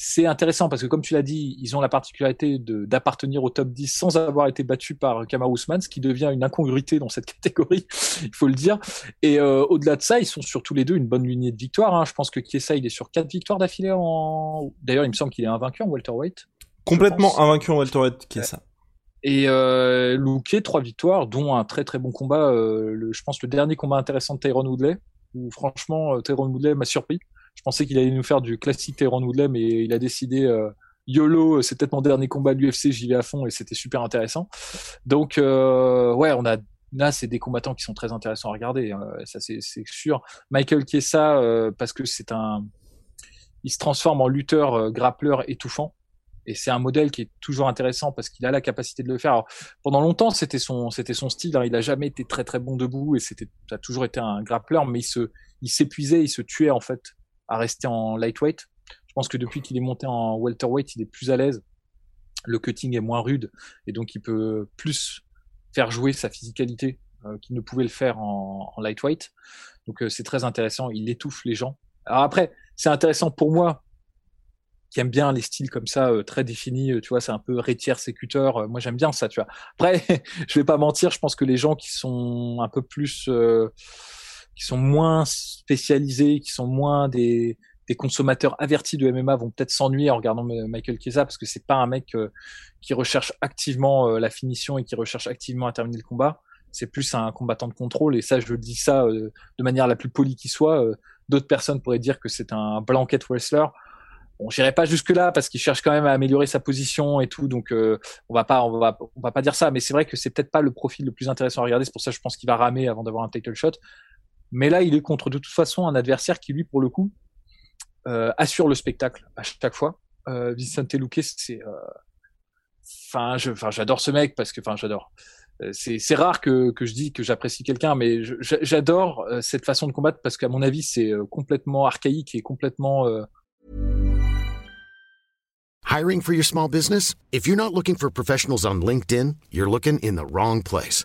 c'est intéressant parce que comme tu l'as dit, ils ont la particularité d'appartenir au top 10 sans avoir été battus par Kamar Ousmane, ce qui devient une incongruité dans cette catégorie, il faut le dire. Et euh, au-delà de ça, ils sont sur tous les deux une bonne lignée de victoires. Hein. Je pense que Kiesa, il est sur quatre victoires d'affilée en... D'ailleurs, il me semble qu'il est invaincu en welterweight.
Complètement invaincu en welterweight, Kiesa.
Et euh, Luke, trois victoires, dont un très très bon combat. Euh, le, je pense le dernier combat intéressant de Tyrone Woodley, où franchement, euh, Tyrone Woodley m'a surpris. Je pensais qu'il allait nous faire du classique Tyrone Woodley, mais il a décidé euh, YOLO, c'est peut-être mon dernier combat de l'UFC, j'y vais à fond et c'était super intéressant. Donc euh, ouais, on a là c'est des combattants qui sont très intéressants à regarder, hein. ça c'est sûr. Michael Chiesa euh, parce que c'est un, il se transforme en lutteur euh, grappleur étouffant. Et c'est un modèle qui est toujours intéressant parce qu'il a la capacité de le faire. pendant longtemps, c'était son, c'était son style. Hein. Il a jamais été très très bon debout et c'était, ça a toujours été un grappleur, mais il se, il s'épuisait, il se tuait en fait à rester en lightweight. Je pense que depuis qu'il est monté en welterweight, il est plus à l'aise. Le cutting est moins rude et donc il peut plus faire jouer sa physicalité euh, qu'il ne pouvait le faire en, en lightweight. Donc euh, c'est très intéressant. Il étouffe les gens. Alors après, c'est intéressant pour moi qui aime bien les styles comme ça euh, très définis. Tu vois, c'est un peu rétière sécuteur. moi, j'aime bien ça. Tu vois. Après, je vais pas mentir. Je pense que les gens qui sont un peu plus qui sont moins spécialisés, qui sont moins des, des consommateurs avertis de MMA vont peut-être s'ennuyer en regardant Michael Chiesa parce que c'est pas un mec euh, qui recherche activement euh, la finition et qui recherche activement à terminer le combat. C'est plus un combattant de contrôle et ça, je dis ça euh, de manière la plus polie qui soit. D'autres personnes pourraient dire que c'est un blanket wrestler. Bon, j'irai pas jusque là parce qu'il cherche quand même à améliorer sa position et tout, donc on va pas, on va, on va pas dire ça. Mais c'est vrai que c'est peut-être pas le profil le plus intéressant à regarder. C'est pour ça que je pense qu'il va ramer avant d'avoir un title shot. Mais là, il est contre de toute façon un adversaire qui, lui, pour le coup, euh, assure le spectacle à chaque fois. Euh, Vicente Luque, c'est, euh, enfin, j'adore ce mec parce que, enfin, j'adore. Euh, c'est, rare que, que je dis que j'apprécie quelqu'un, mais j'adore cette façon de combattre parce qu'à mon avis, c'est complètement archaïque et complètement.
Hiring for your small business? If you're not looking for professionals on LinkedIn, you're looking in the wrong place.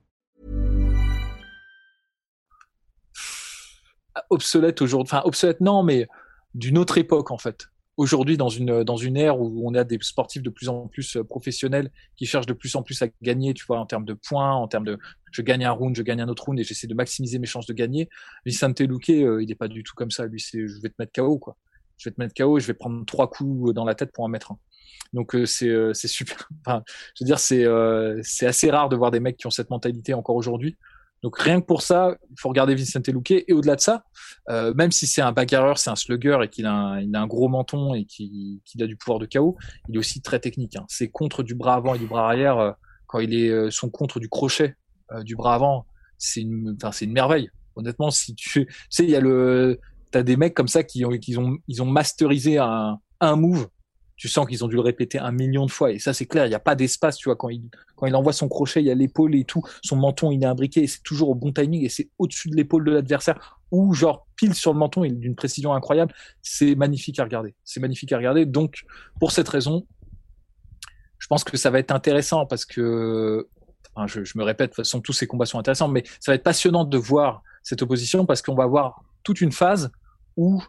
Obsolète aujourd'hui, enfin obsolète non, mais d'une autre époque en fait. aujourd'hui dans une dans une ère où on a des sportifs de plus en plus euh, professionnels qui cherchent de plus en plus à gagner, tu vois, en termes de points, en termes de je gagne un round, je gagne un autre round et j'essaie de maximiser mes chances de gagner. Vicente Luque, euh, il n'est pas du tout comme ça. Lui, c'est je vais te mettre KO quoi. Je vais te mettre KO, je vais prendre trois coups dans la tête pour en mettre un. Donc euh, c'est c'est super. Enfin, je veux dire c'est c'est assez rare de voir des mecs qui ont cette mentalité encore aujourd'hui. Donc rien que pour ça, il faut regarder Vincent Luque. Et au-delà de ça, euh, même si c'est un bagarreur, c'est un slugger et qu'il a, a un gros menton et qu'il a du pouvoir de chaos, il est aussi très technique. Hein. Ses contre du bras avant et du bras arrière, euh, quand il est euh, son contre du crochet euh, du bras avant, c'est une, c'est une merveille. Honnêtement, si tu, tu sais, il y a le, t'as des mecs comme ça qui ont, qui ont, ils ont masterisé un, un move tu sens qu'ils ont dû le répéter un million de fois. Et ça, c'est clair, il n'y a pas d'espace, tu vois, quand il, quand il envoie son crochet, il y a l'épaule et tout, son menton, il est imbriqué, et c'est toujours au bon timing, et c'est au-dessus de l'épaule de l'adversaire, ou genre pile sur le menton, il d'une précision incroyable. C'est magnifique à regarder. C'est magnifique à regarder. Donc, pour cette raison, je pense que ça va être intéressant parce que, je, me répète, de toute façon, tous ces combats sont intéressants, mais ça va être passionnant de voir cette opposition parce qu'on va voir toute une phase où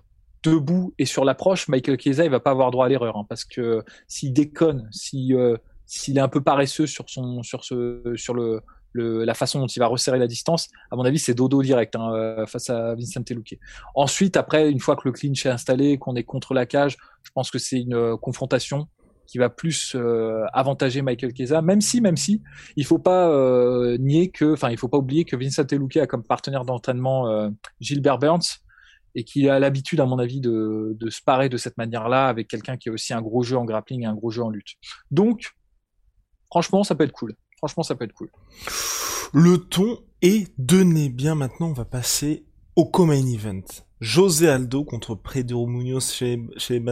debout et sur l'approche, Michael Chiesa, il va pas avoir droit à l'erreur, hein, parce que s'il déconne, euh, s'il est un peu paresseux sur son sur ce sur le, le, la façon dont il va resserrer la distance, à mon avis, c'est dodo direct hein, euh, face à Vincent Luque. Ensuite, après, une fois que le clinch est installé, qu'on est contre la cage, je pense que c'est une euh, confrontation qui va plus euh, avantager Michael Chiesa, même si, même si, il faut pas euh, nier que, enfin, il faut pas oublier que Vincent Luque a comme partenaire d'entraînement Gilbert Burns, et qui a l'habitude, à mon avis, de, se parer de cette manière-là avec quelqu'un qui a aussi un gros jeu en grappling et un gros jeu en lutte. Donc, franchement, ça peut être cool. Franchement, ça peut être cool.
Le ton est donné. Bien maintenant, on va passer au co-main event. José Aldo contre Pedro Munoz chez, chez.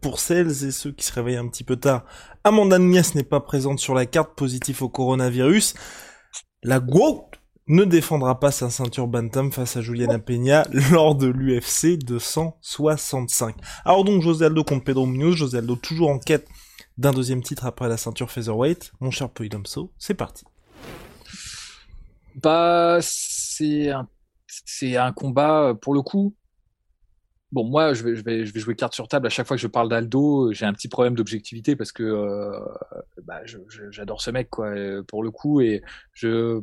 Pour celles et ceux qui se réveillent un petit peu tard, Amanda Nunes n'est pas présente sur la carte positif au coronavirus. La GOAT ne défendra pas sa ceinture Bantam face à Juliana Peña lors de l'UFC 265. Alors donc José Aldo contre Pedro Munoz, José Aldo toujours en quête d'un deuxième titre après la ceinture featherweight. Mon cher Poidomso, c'est parti.
Bah c'est un combat pour le coup. Bon, moi, je vais, je vais, jouer carte sur table à chaque fois que je parle d'Aldo. J'ai un petit problème d'objectivité parce que euh, bah, j'adore ce mec, quoi, pour le coup, et je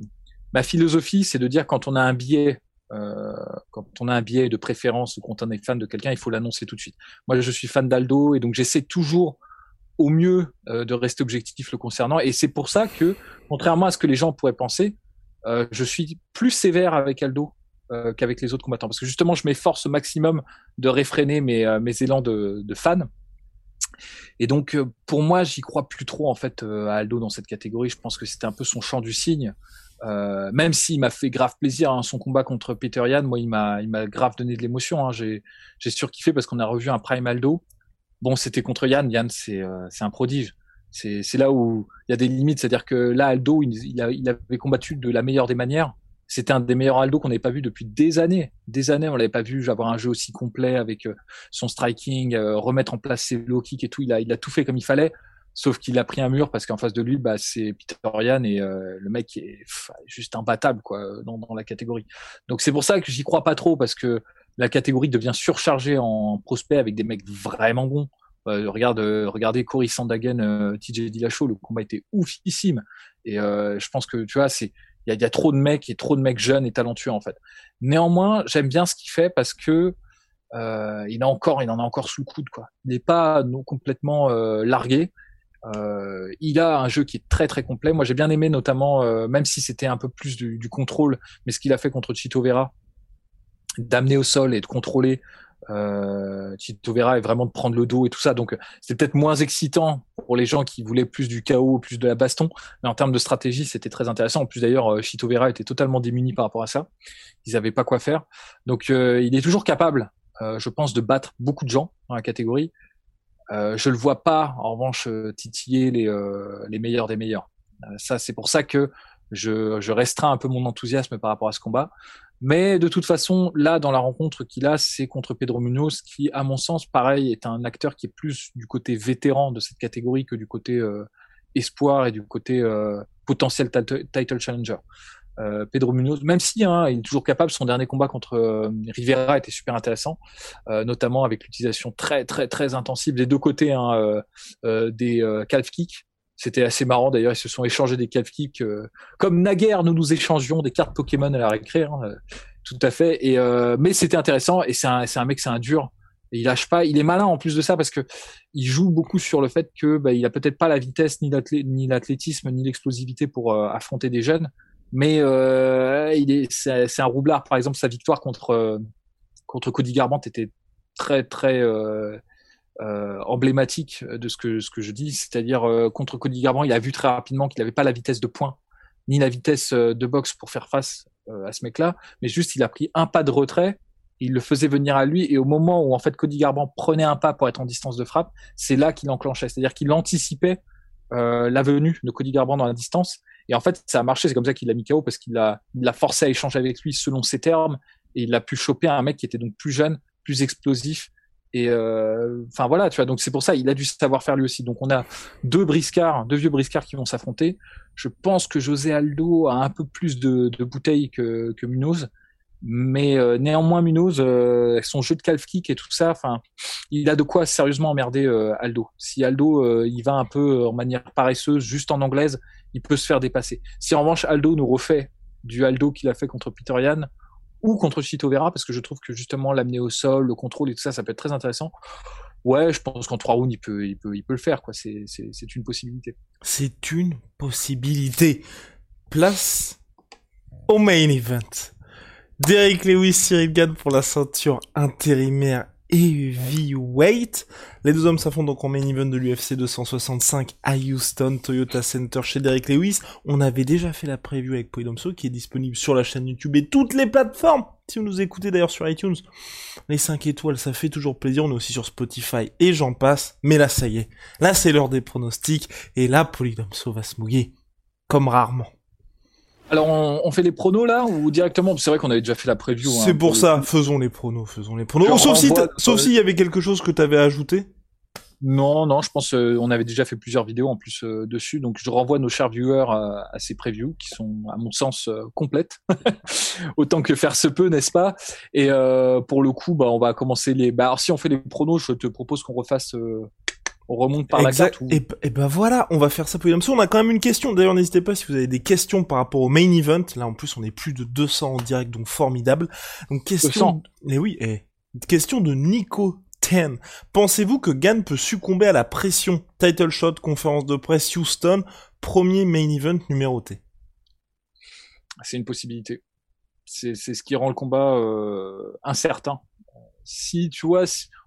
ma philosophie, c'est de dire quand on a un biais, euh, quand on a un biais de préférence ou quand on est fan de quelqu'un, il faut l'annoncer tout de suite. Moi, je suis fan d'Aldo et donc j'essaie toujours au mieux euh, de rester objectif le concernant. Et c'est pour ça que, contrairement à ce que les gens pourraient penser, euh, je suis plus sévère avec Aldo qu'avec les autres combattants. Parce que justement, je m'efforce au maximum de réfréner mes, mes élans de, de fan. Et donc, euh, pour moi, j'y crois plus trop en fait à Aldo dans cette catégorie. Je pense que c'était un peu son champ du signe. Euh, même s'il m'a fait grave plaisir hein, son combat contre Peter Yan, moi il m'a grave donné de l'émotion. Hein, j'ai surkiffé parce qu'on a revu un Prime Aldo. Bon, c'était contre Yann. Yann, c'est euh, un prodige. C'est c'est là où il y a des limites, c'est-à-dire que là Aldo, il, avait combattu de la meilleure des manières. C'était un des meilleurs Aldo qu'on n'avait pas vu depuis des années. Des années, on l'avait pas vu avoir un jeu aussi complet avec euh, son striking, euh, remettre en place ses low kicks et tout. Il a il a tout fait comme il fallait. Sauf qu'il a pris un mur parce qu'en face de lui, bah, c'est Peter Yan et euh, le mec est juste imbattable quoi dans, dans la catégorie. Donc c'est pour ça que j'y crois pas trop parce que la catégorie devient surchargée en prospects avec des mecs vraiment bons. Regarde, regardez Cory Sandagen, TJ Dillashaw, le combat était oufissime. Et je pense que tu vois, c'est il y a, y a, trop de mecs et trop de mecs jeunes et talentueux en fait. Néanmoins, j'aime bien ce qu'il fait parce que euh, il a encore, il en a encore sous le coude quoi. Il n'est pas non complètement largué. Euh, il a un jeu qui est très très complet. Moi, j'ai bien aimé notamment, euh, même si c'était un peu plus du, du contrôle, mais ce qu'il a fait contre Chito Vera, d'amener au sol et de contrôler euh, Chito Vera et vraiment de prendre le dos et tout ça. Donc, c'est peut-être moins excitant pour les gens qui voulaient plus du chaos, plus de la baston, mais en termes de stratégie, c'était très intéressant. En plus, d'ailleurs, euh, Chito Vera était totalement démuni par rapport à ça. Ils n'avaient pas quoi faire. Donc, euh, il est toujours capable, euh, je pense, de battre beaucoup de gens dans la catégorie. Euh, je le vois pas, en revanche, euh, titiller les, euh, les meilleurs des meilleurs. Euh, ça, c'est pour ça que je, je restreins un peu mon enthousiasme par rapport à ce combat. Mais de toute façon, là, dans la rencontre qu'il a, c'est contre Pedro Munoz, qui, à mon sens, pareil, est un acteur qui est plus du côté vétéran de cette catégorie que du côté euh, espoir et du côté euh, potentiel title challenger. Euh, Pedro Munoz, même si hein, il est toujours capable, son dernier combat contre Rivera était super intéressant, notamment avec l'utilisation très très très intensive des deux côtés hein, des calf kicks. C'était assez marrant d'ailleurs, ils se sont échangés des calf kicks comme naguère nous nous échangions des cartes Pokémon à la récré, hein, tout à fait. Et mais c'était intéressant et c'est un c'est un mec c'est un dur. Et il lâche pas, il est malin en plus de ça parce que il joue beaucoup sur le fait que bah, il a peut-être pas la vitesse ni l'athlétisme ni l'explosivité pour affronter des jeunes, mais euh, il est, c'est, un roublard. Par exemple, sa victoire contre euh, contre Cody Garbrandt était très très euh, euh, emblématique de ce que ce que je dis, c'est-à-dire euh, contre Cody Garbrandt, il a vu très rapidement qu'il n'avait pas la vitesse de poing ni la vitesse de boxe pour faire face à ce mec-là, mais juste il a pris un pas de retrait, il le faisait venir à lui et au moment où en fait Cody Garbrandt prenait un pas pour être en distance de frappe, c'est là qu'il enclenchait, c'est-à-dire qu'il anticipait la venue de Cody Garbrandt dans la distance et en fait, ça a marché. C'est comme ça qu'il l'a mis KO parce qu'il l'a, il forcé à échanger avec lui selon ses termes. Et il a pu choper un mec qui était donc plus jeune, plus explosif. Et euh, enfin voilà, tu vois. Donc c'est pour ça, il a du savoir-faire lui aussi. Donc on a deux briscards, deux vieux briscards qui vont s'affronter. Je pense que José Aldo a un peu plus de, de bouteilles que, que Munoz. Mais euh, néanmoins, Munoz, euh, son jeu de calf kick et tout ça, enfin, il a de quoi sérieusement emmerder euh, Aldo. Si Aldo il va un peu en manière paresseuse, juste en anglaise, il peut se faire dépasser. Si en revanche Aldo nous refait du Aldo qu'il a fait contre Peter Yan ou contre Chito Vera, parce que je trouve que justement l'amener au sol, le contrôle et tout ça, ça peut être très intéressant. Ouais, je pense qu'en trois rounds, il peut, il peut, il peut le faire, quoi. C'est une possibilité.
C'est une possibilité. Place au main event. Derek Lewis, Cyril Gann pour la ceinture intérimaire heavyweight. Les deux hommes s'affrontent donc en main event de l'UFC 265 à Houston, Toyota Center chez Derek Lewis. On avait déjà fait la preview avec Poidomso qui est disponible sur la chaîne YouTube et toutes les plateformes. Si vous nous écoutez d'ailleurs sur iTunes, les 5 étoiles, ça fait toujours plaisir. On est aussi sur Spotify et j'en passe. Mais là, ça y est. Là, c'est l'heure des pronostics. Et là, Polydomso va se mouiller. Comme rarement.
Alors, on, fait les pronos là ou directement? C'est vrai qu'on avait déjà fait la preview.
Hein, c'est pour, ça, faisons les pronos, faisons les pronos. sauf si, sauf s'il y avait quelque chose que tu avais ajouté.
Non, non, je pense euh, on avait déjà fait plusieurs vidéos en plus euh, dessus, donc je renvoie nos chers viewers à, ces previews qui sont, à mon sens, euh, complètes, autant que faire se peut, n'est-ce pas? Et pour le coup, bah, on va commencer les. Bah, alors si on fait les pronos, je te propose qu'on refasse on remonte par la carte.
Et, et, ben voilà, on va faire ça pour On a quand même une question. D'ailleurs, n'hésitez pas si vous avez des questions par rapport au main event. Là, en plus, on est plus de 200 en direct, donc formidable. Donc question. Mais oui, eh. question de Nico Ten. Pensez-vous que Gann peut succomber à la pression? Title shot, conférence de presse Houston, premier main event numéroté
C'est une possibilité. C'est ce qui rend le combat euh, incertain. Si tu vois,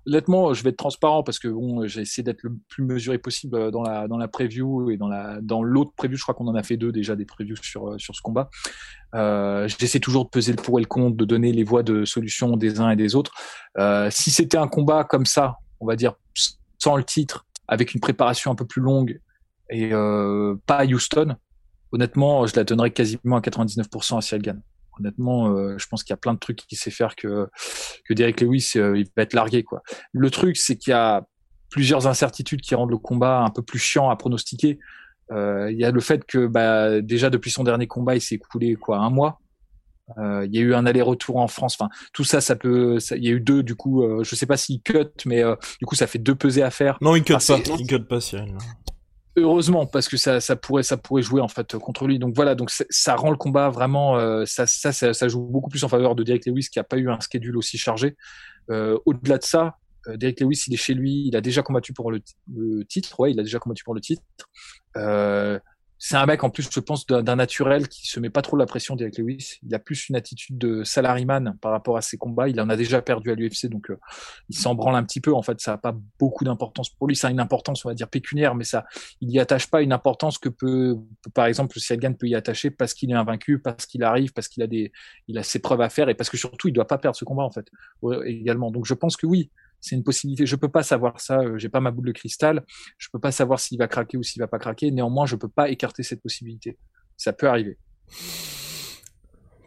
honnêtement, je vais être transparent parce que bon, d'être le plus mesuré possible euh, dans la dans la preview et dans la dans l'autre preview. Je crois qu'on en a fait deux déjà des previews sur euh, sur ce combat. Euh, J'essaie toujours de peser le pour et le contre, de donner les voies de solution des uns et des autres. Si c'était un combat comme ça, on va dire sans le titre, avec une préparation un peu plus longue et pas à Houston, honnêtement, je la donnerais quasiment à 99% à Cyril honnêtement, euh, je pense qu'il y a plein de trucs qu'il sait faire que que Derek Lewis euh, il va être largué quoi. Le truc c'est qu'il y a plusieurs incertitudes qui rendent le combat un peu plus chiant à pronostiquer. Euh, il y a le fait que bah, déjà depuis son dernier combat, il s'est écoulé quoi un mois. il y a eu un aller-retour en France. Enfin, tout ça, ça peut. il y a eu deux du coup. je sais pas s'il cut, mais du coup, ça fait deux pesées à faire.
Non, il cut pas. Il cut pas, Cyril
heureusement parce que ça, pourrait ça pourrait jouer en fait contre lui. Donc voilà donc ça rend le combat vraiment euh, ça, ça, ça joue beaucoup plus en faveur de Derek Lewis qui a pas eu un schedule aussi chargé. Euh, au-delà de ça euh, Derek Lewis il est chez lui il a déjà combattu pour le, titre ouais il a déjà combattu pour le titre c'est un mec en plus, je pense, d'un naturel qui se met pas trop la pression d'Eric Lewis. Il a plus une attitude de salariman par rapport à ses combats. Il en a déjà perdu à l'UFC, donc euh, il s'en branle un petit peu. En fait, ça a pas beaucoup d'importance pour lui. Ça a une importance, on va dire pécuniaire, mais ça, il y attache pas une importance que peut, par exemple, Siagan peut y attacher parce qu'il est invaincu, parce qu'il arrive, parce qu'il a des, il a ses preuves à faire et parce que surtout il doit pas perdre ce combat en fait également. Donc je pense que oui, c'est une possibilité. Je peux pas savoir ça. Euh, j'ai pas ma boule de cristal. Je peux pas savoir s'il va craquer ou s'il va pas craquer. Néanmoins, je peux pas écarter cette possibilité. Ça peut arriver.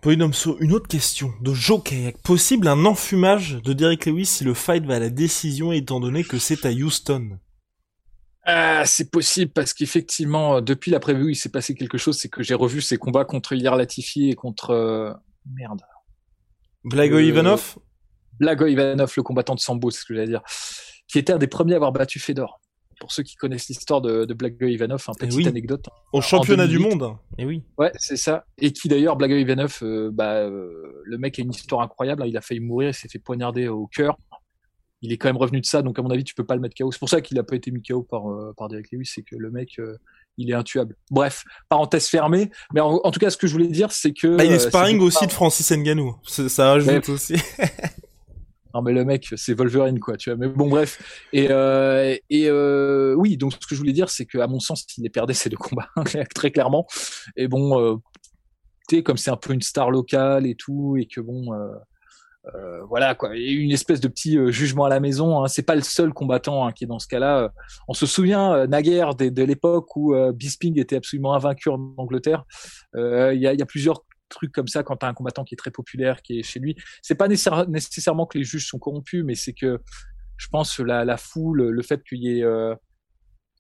Polydomso, une autre question de Joe Kayak. Possible un enfumage de Derek Lewis si le fight va à la décision étant donné que c'est à Houston?
Ah, c'est possible parce qu'effectivement, depuis la preview, il s'est passé quelque chose. C'est que j'ai revu ses combats contre Ilir Latifi et contre euh, merde.
Blago euh, Ivanov?
Blago Ivanov, le combattant de Sambo, c'est ce que j'allais dire, qui était un des premiers à avoir battu Fedor pour ceux qui connaissent l'histoire de, de Blago Ivanov, un petite anecdote. Hein.
Au championnat du monde, et oui.
Ouais, c'est ça. Et qui d'ailleurs, Blago Ivanov, euh, bah, euh, le mec a une histoire incroyable. Hein. Il a failli mourir, il s'est fait poignarder au cœur. Il est quand même revenu de ça, donc à mon avis, tu peux pas le mettre KO. C'est pour ça qu'il a pas été mis KO par, euh, par Derek Lewis, c'est que le mec, il est intuable. Bref, parenthèse fermée. Mais en, tout cas, ce que je voulais dire, c'est que.
Bah, il est sparring aussi de Francis Ngannou. Ça, ajoute aussi.
non mais le mec c'est Wolverine quoi tu vois mais bon bref. Et euh, et euh, oui donc ce que je voulais dire c'est que à mon sens il est perdait ces deux combats très clairement. Et bon euh, sais comme c'est un peu une star locale et tout et que bon euh, euh voilà quoi a une espèce de petit jugement à la maison hein. c'est pas le seul combattant hein, qui est dans ce cas-là on se souvient naguère de, de l'époque où Bisping était absolument invaincu en Angleterre. Il y a, y a plusieurs truc comme ça quand tu un combattant qui est très populaire, qui est chez lui. C'est pas nécessairement que les juges sont corrompus, mais c'est que je pense la, la foule, le fait qu'il y ait euh,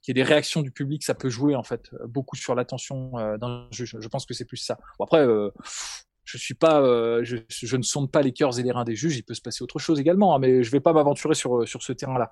qu'il y ait des réactions du public, ça peut jouer en fait beaucoup sur l'attention euh, d'un juge. Je pense que c'est plus ça. Après, euh, je suis pas, je, ne sonde pas les cœurs et les reins des juges. Il peut se passer autre chose également, hein, mais je vais pas m'aventurer sur sur ce terrain-là.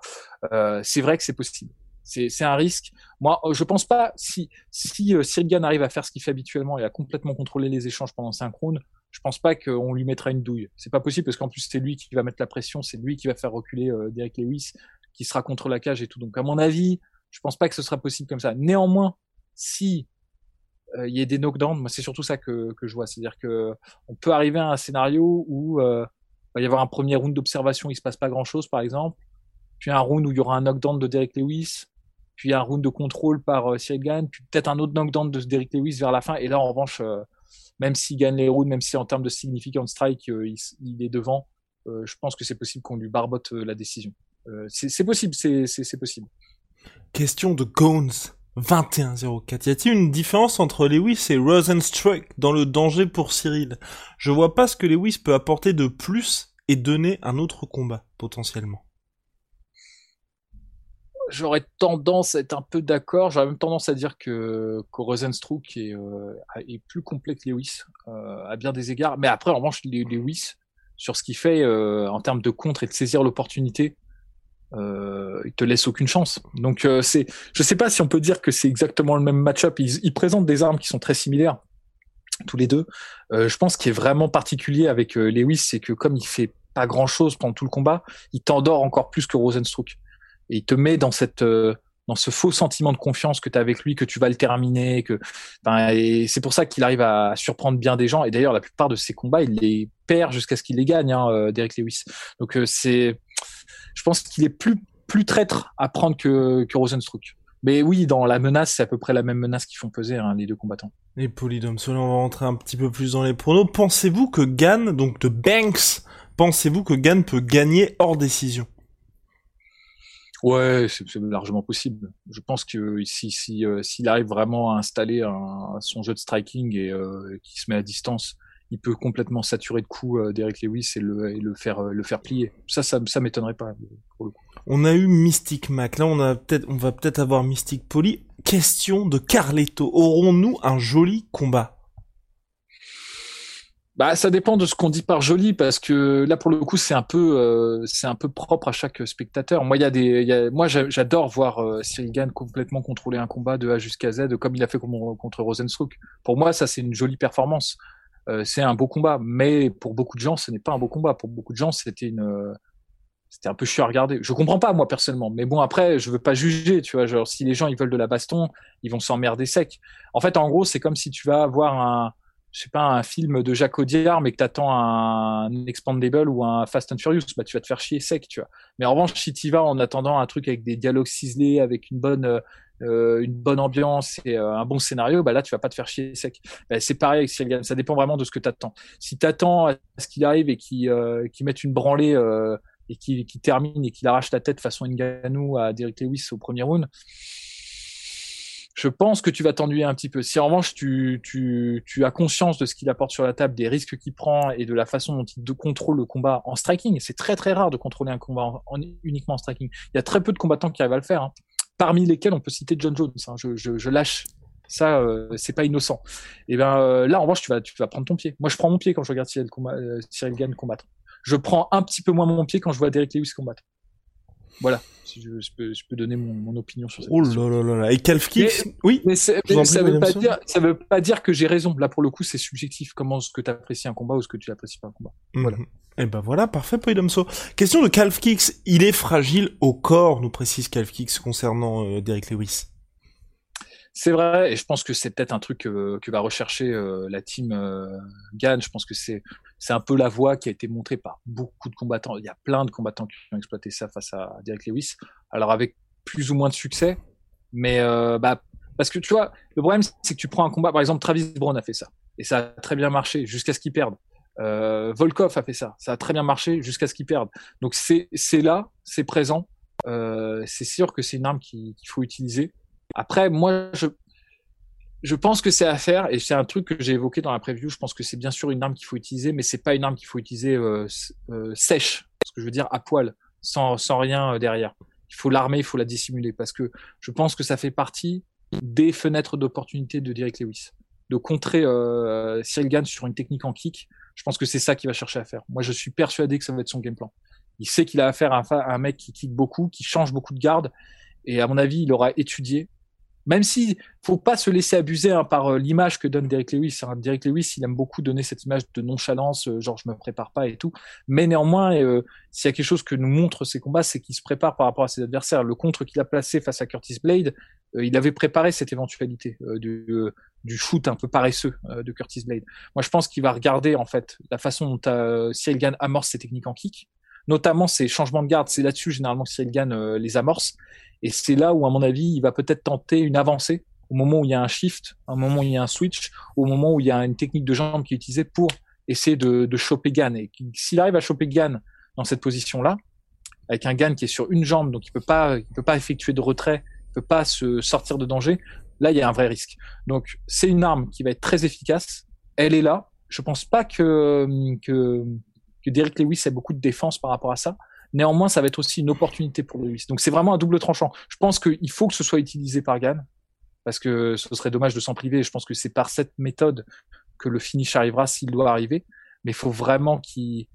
C'est vrai que c'est possible. C'est un risque. Moi, je pense pas si si euh, arrive à faire ce qu'il fait habituellement et à complètement contrôler les échanges pendant rounds, je pense pas qu'on lui mettra une douille. C'est pas possible parce qu'en plus c'est lui qui va mettre la pression, c'est lui qui va faire reculer euh, Derek Lewis, qui sera contre la cage et tout. Donc à mon avis, je pense pas que ce sera possible comme ça. Néanmoins, si euh, il y a des knockdowns, moi c'est surtout ça que, je vois, c'est-à-dire que on peut arriver à un scénario où euh, il va y avoir un premier round d'observation, il se passe pas grand-chose par exemple, puis un round où il y aura un knockdown de Derek Lewis, puis un round de contrôle par euh, Cyril Gann, puis peut-être un autre knockdown de Derrick Lewis vers la fin. Et là, en revanche, euh, même s'il gagne les rounds, même si en termes de significant strike, euh, il, est devant, je pense que c'est possible qu'on lui barbote la décision. c'est possible, c'est possible.
Question de Gones. 21-04. Y a-t-il une différence entre Lewis et Rosenstruck dans le danger pour Cyril? Je vois pas ce que Lewis peut apporter de plus et donner un autre combat, potentiellement
j'aurais tendance à être un peu d'accord. J'aurais même tendance à dire que, que Rosenstruck est, euh, plus complet que Lewis euh, à bien des égards. Mais après, en revanche, Lewis, sur ce qu'il fait euh, en termes de contre et de saisir l'opportunité, il te laisse aucune chance. Donc, c'est, je sais pas si on peut dire que c'est exactement le même match-up. Ils, ils, présentent des armes qui sont très similaires tous les deux. Je pense qu'il est vraiment particulier avec Lewis, c'est que comme il fait pas grand-chose pendant tout le combat, il t'endort encore plus que Rosenstruck et il te met euh, dans ce faux sentiment de confiance que tu as avec lui, que tu vas le terminer, c'est pour ça qu'il arrive à surprendre bien des gens. Et d'ailleurs, la plupart de ses combats, il les perd jusqu'à ce qu'il les gagne, hein, euh, Derek Lewis. Donc euh, c'est, je pense qu'il est plus plus traître à prendre que que Rosenstruck. Mais oui, dans la menace, c'est à peu près la même menace qu'ils font peser hein, les deux combattants.
Et Polydome, on va rentrer un petit peu plus dans les pronos. Pensez-vous que Gann, donc de Banks, pensez-vous que Gann peut gagner hors décision?
Ouais, c'est largement possible. Je pense que si si euh, s'il arrive vraiment à installer un, son jeu de striking et euh, qui se met à distance, il peut complètement saturer de coups euh, Derek Lewis et le et le faire le faire plier. Ça ça ça m'étonnerait pas
On a eu Mystic Mac. Là, on a peut-être on va peut-être avoir Mystic Poly. Question de Carletto. Aurons-nous un joli combat?
Bah, ça dépend de ce qu'on dit par joli, parce que là, pour le coup, c'est un peu, euh, c'est un peu propre à chaque spectateur. Moi, il y a des, y a, moi, j'adore voir euh, Cyril Gann complètement contrôler un combat de A jusqu'à Z, comme il a fait contre Rosenstruck. Pour moi, ça, c'est une jolie performance. Euh, c'est un beau combat, mais pour beaucoup de gens, ce n'est pas un beau combat. Pour beaucoup de gens, c'était une, c'était un peu chiant à regarder. Je comprends pas moi personnellement, mais bon après, je veux pas juger, tu vois. Genre, si les gens ils veulent de la baston, ils vont s'emmerder sec. En fait, en gros, c'est comme si tu vas voir un je sais pas, un film de Jacques Audiard, mais que t'attends un Expandable ou un Fast and Furious, bah, tu vas te faire chier sec, tu vois. Mais en revanche, si tu vas en attendant un truc avec des dialogues ciselés, avec une bonne, euh, une bonne ambiance et euh, un bon scénario, bah là, tu vas pas te faire chier sec. Bah, c'est pareil avec Ça dépend vraiment de ce que t'attends. Si t'attends à ce qu'il arrive et qu'il euh, mette une branlée euh, et qu'il termine et qu'il arrache ta tête façon Ngannou à Derek Lewis au premier round, je pense que tu vas t'ennuyer un petit peu. Si en revanche tu, as conscience de ce qu'il apporte sur la table, des risques qu'il prend et de la façon dont il contrôle le combat en striking, c'est très très rare de contrôler un combat en, uniquement en striking. Il y a très peu de combattants qui arrivent à le faire. Hein. Parmi lesquels on peut citer John Jones. Hein. Je, lâche ça, euh, c'est pas innocent. Et ben euh, là, en revanche, tu vas, tu vas prendre ton pied. Moi, je prends mon pied quand je regarde Cyril, combat, euh, Cyril Gann combattre. Je prends un petit peu moins mon pied quand je vois Derek Lewis combattre. Voilà, si je, peux, je peux donner mon, mon, opinion sur ça.
Oh là là là là. Et Calf Kicks, oui.
Mais, ça, veut pas dire, ça veut pas dire que j'ai raison. Là, pour le coup, c'est subjectif. Comment ce que tu apprécies un combat ou ce que tu apprécies pas un combat?
Mhm. Voilà. Et eh ben voilà, parfait, Poidomso. Question de Calf Kicks. Il est fragile au corps, nous précise Calf Kicks concernant euh, Derek Lewis.
C'est vrai, et je pense que c'est peut-être un truc que va rechercher euh, la team euh, Gann. Je pense que c'est c'est un peu la voie qui a été montrée par beaucoup de combattants. Il y a plein de combattants qui ont exploité ça face à Derek Lewis. Alors avec plus ou moins de succès, mais euh, bah parce que tu vois, le problème c'est que tu prends un combat, par exemple Travis Brown a fait ça et ça a très bien marché jusqu'à ce qu'il perde. Euh, Volkov a fait ça, ça a très bien marché jusqu'à ce qu'il perde. Donc c'est c'est là, c'est présent. C'est sûr que c'est une arme qu'il faut utiliser. Après, moi, je, je pense que c'est à faire et c'est un truc que j'ai évoqué dans la preview. Je pense que c'est bien sûr une arme qu'il faut utiliser, mais c'est pas une arme qu'il faut utiliser euh, euh, sèche, ce que je veux dire à poil, sans, sans rien euh, derrière. Il faut l'armer, il faut la dissimuler parce que je pense que ça fait partie des fenêtres d'opportunité de Derek Lewis, de contrer euh, Cyril Gann sur une technique en kick. Je pense que c'est ça qu'il va chercher à faire. Moi, je suis persuadé que ça va être son game plan. Il sait qu'il a affaire à un, à un mec qui kick beaucoup, qui change beaucoup de garde, et à mon avis, il aura étudié même si faut pas se laisser abuser hein, par euh, l'image que donne Derek Lewis. Hein. Derek Lewis, il aime beaucoup donner cette image de nonchalance, euh, genre je me prépare pas et tout. Mais néanmoins, euh, s'il y a quelque chose que nous montre ces combats, c'est qu'il se prépare par rapport à ses adversaires. Le contre qu'il a placé face à Curtis Blade, il avait préparé cette éventualité du, du shoot un peu paresseux de Curtis Blade. Moi, je pense qu'il va regarder en fait la façon dont Cyril Gann amorce ses techniques en kick, notamment ses changements de garde. C'est là-dessus généralement que Cyril Gann les amorce. Et c'est là où, à mon avis, il va peut-être tenter une avancée au moment où il y a un shift, au moment où il y a un switch, au moment où il y a une technique de jambe qui est utilisée pour essayer de, de choper Gann. Et s'il arrive à choper Gann dans cette position-là, avec un Gann qui est sur une jambe, donc il peut pas, il peut pas effectuer de retrait, il peut pas se sortir de danger. Là, il y a un vrai risque. Donc, c'est une arme qui va être très efficace. Elle est là. Je pense pas que que, que Derek Lewis ait beaucoup de défense par rapport à ça. Néanmoins, ça va être aussi une opportunité pour Lewis. Donc c'est vraiment un double tranchant. Je pense qu'il faut que ce soit utilisé par Gann, parce que ce serait dommage de s'en priver. Je pense que c'est par cette méthode que le finish arrivera s'il doit arriver. Mais il faut vraiment qu'il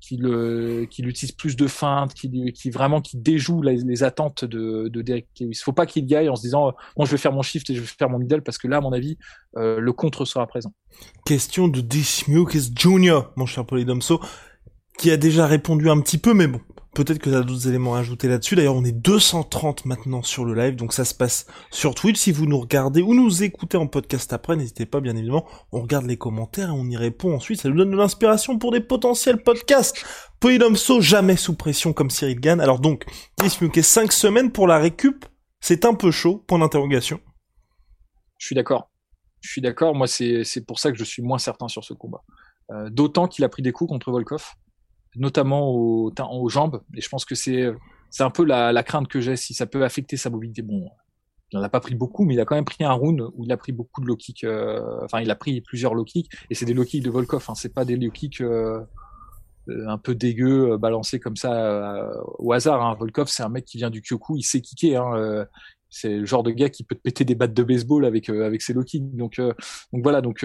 qu'il utilise plus de feintes, qu'il vraiment qu'il déjoue les, attentes de, de Derek Lewis. Faut pas qu'il y en se disant bon je vais faire mon shift et je vais faire mon middle parce que là à mon avis euh, le contre sera présent.
Question de Dismukes Jr. mon cher Polydomso qui a déjà répondu un petit peu mais bon Peut-être que tu as d'autres éléments à ajouter là-dessus. D'ailleurs, on est 230 maintenant sur le live, donc ça se passe sur Twitch. Si vous nous regardez ou nous écoutez en podcast après, n'hésitez pas, bien évidemment. On regarde les commentaires et on y répond ensuite. Ça nous donne de l'inspiration pour des potentiels podcasts. Polydomso, jamais sous pression comme Cyril Gann. Alors donc, Dismuke, 5 semaines pour la récup. C'est un peu chaud, point d'interrogation.
Je suis d'accord. Je suis d'accord. Moi, c'est pour ça que je suis moins certain sur ce combat. Euh, D'autant qu'il a pris des coups contre Volkov notamment aux, jambes. Et je pense que c'est un peu la, crainte que j'ai si ça peut affecter sa mobilité. Bon, il n'en a pas pris beaucoup, mais il a quand même pris un round où il a pris beaucoup de low. Euh, enfin, il a pris plusieurs low et c'est des low kicks de Volkov. Hein, c'est pas des low kicks euh, euh, un peu dégueux balancés comme ça au hasard. Hein. Volkov, c'est un mec qui vient du Kyoku, il sait kicker. Hein, c'est le genre de gars qui peut te péter des battes de baseball avec avec ses low kicks. Donc donc voilà. Donc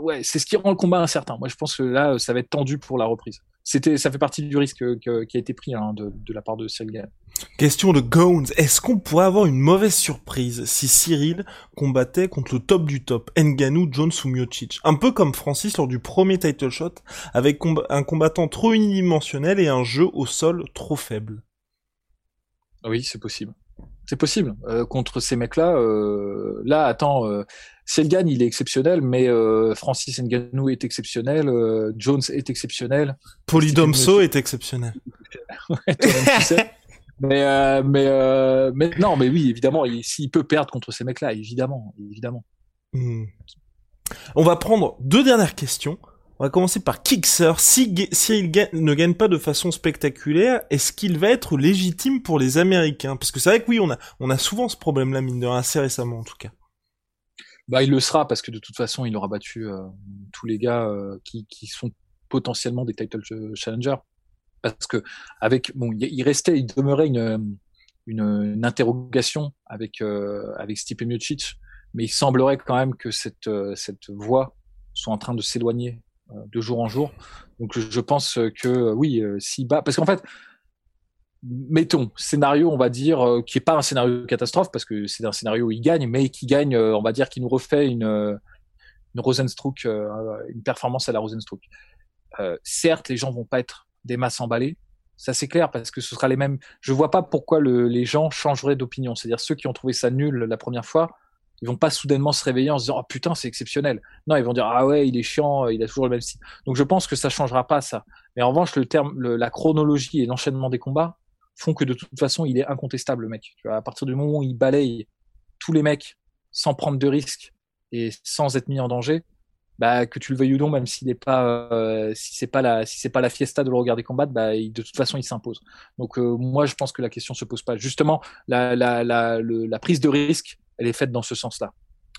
ouais, c'est ce qui rend le combat incertain. Moi, je pense que là, ça va être tendu pour la reprise. C'était, ça fait partie du risque qui a été pris hein, de, de, la part de Cyril Gann.
Question de Gones. Est-ce qu'on pourrait avoir une mauvaise surprise si Cyril combattait contre le top du top, Nganou, Jones ou Miocic? Un peu comme Francis lors du premier title shot, avec un combattant trop unidimensionnel et un jeu au sol trop faible.
Oui, c'est possible. C'est possible. Euh, contre ces mecs-là, euh, là, attends, euh, Selgan, il est exceptionnel, mais euh, Francis Ngannou est exceptionnel, euh, Jones est exceptionnel.
Polydomso est exceptionnel.
mais, mais, euh, mais non, mais oui, évidemment, s'il peut perdre contre ces mecs-là, évidemment, évidemment.
Hmm. On va prendre deux dernières questions. On va commencer par Kixer. Si, il ne gagne pas de façon spectaculaire, est-ce qu'il va être légitime pour les Américains? Parce que c'est vrai que oui, on a, on a souvent ce problème-là, mine de rien, assez récemment en tout cas.
Bah, il le sera parce que de toute façon, il aura battu euh, tous les gars euh, qui, qui sont potentiellement des title challengers. Parce que avec bon, il restait, il demeurait une, une, interrogation avec euh, avec Stipe Miocic, mais il semblerait quand même que cette cette voie soit en train de s'éloigner de jour en jour. Donc je pense que oui, s'il bat, parce qu'en fait, mettons, scénario, on va dire, euh, qui est pas un scénario catastrophe, parce que c'est un scénario où il gagne, mais qui gagne, euh, on va dire, qui nous refait une, euh, Rosenstruck, une performance à la Rosenstruck. certes, les gens vont pas être des masses emballées, ça c'est clair, parce que ce sera les mêmes. Je vois pas pourquoi le, les gens changeraient d'opinion. C'est-à-dire ceux qui ont trouvé ça nul la première fois, ils vont pas soudainement se réveiller en se disant oh putain c'est exceptionnel. Non, ils vont dire ah ouais il est chiant, il a toujours le même style. Donc je pense que ça changera pas ça. Mais en revanche le terme, la chronologie et l'enchaînement des combats, font que de toute façon, il est incontestable, le mec. À partir du moment où il balaye tous les mecs sans prendre de risques et sans être mis en danger, bah, que tu le veuilles ou non, même s'il n'est pas, euh, si c'est pas la, pas la fiesta de le regarder combattre, bah, de toute façon, il s'impose. Donc, euh, moi, je pense que la question se pose pas. Justement, la, prise de risque, elle est faite dans ce sens-là.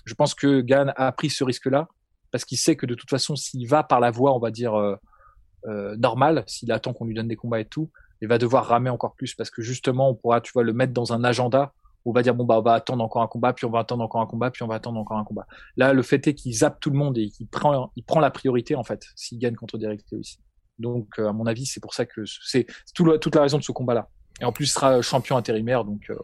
Je pense que Gann a pris ce risque-là parce qu'il sait que de toute façon, s'il va par la voie, on va dire, euh normale, s'il attend qu'on lui donne des combats et tout, il va devoir ramer encore plus parce que justement, on pourra, tu vois, le mettre dans un agenda où on va dire bon bah on va attendre encore un combat, puis on va attendre encore un combat, puis on va attendre encore un combat. Là, le fait est qu'il zappe tout le monde et qu'il prend, il prend la priorité en fait s'il gagne contre Derek Lewis. Donc, euh, à mon avis, c'est pour ça que c'est tout toute la raison de ce combat-là. Et en plus, il sera champion intérimaire, donc. Euh,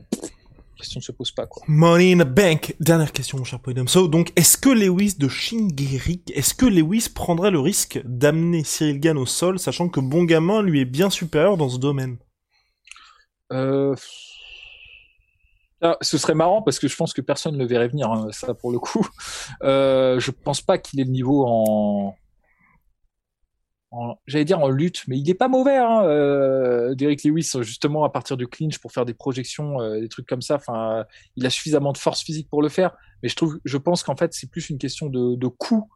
question ne se pose pas quoi.
Money in the bank. Dernière question mon cher So, donc est-ce que Lewis de Shingerik, est-ce que Lewis prendrait le risque d'amener Cyril Gann au sol, sachant que Bon Gamin lui est bien supérieur dans ce domaine?
Euh... Ah, ce serait marrant parce que je pense que personne ne le verrait venir, hein, ça pour le coup. Euh, je pense pas qu'il ait le niveau en, j'allais dire en lutte, mais il est pas mauvais, hein, euh, Derek Lewis, justement à partir du clinch pour faire des projections, euh, des trucs comme ça. Enfin, il a suffisamment de force physique pour le faire, mais je trouve, je pense qu'en fait c'est plus une question de, de coût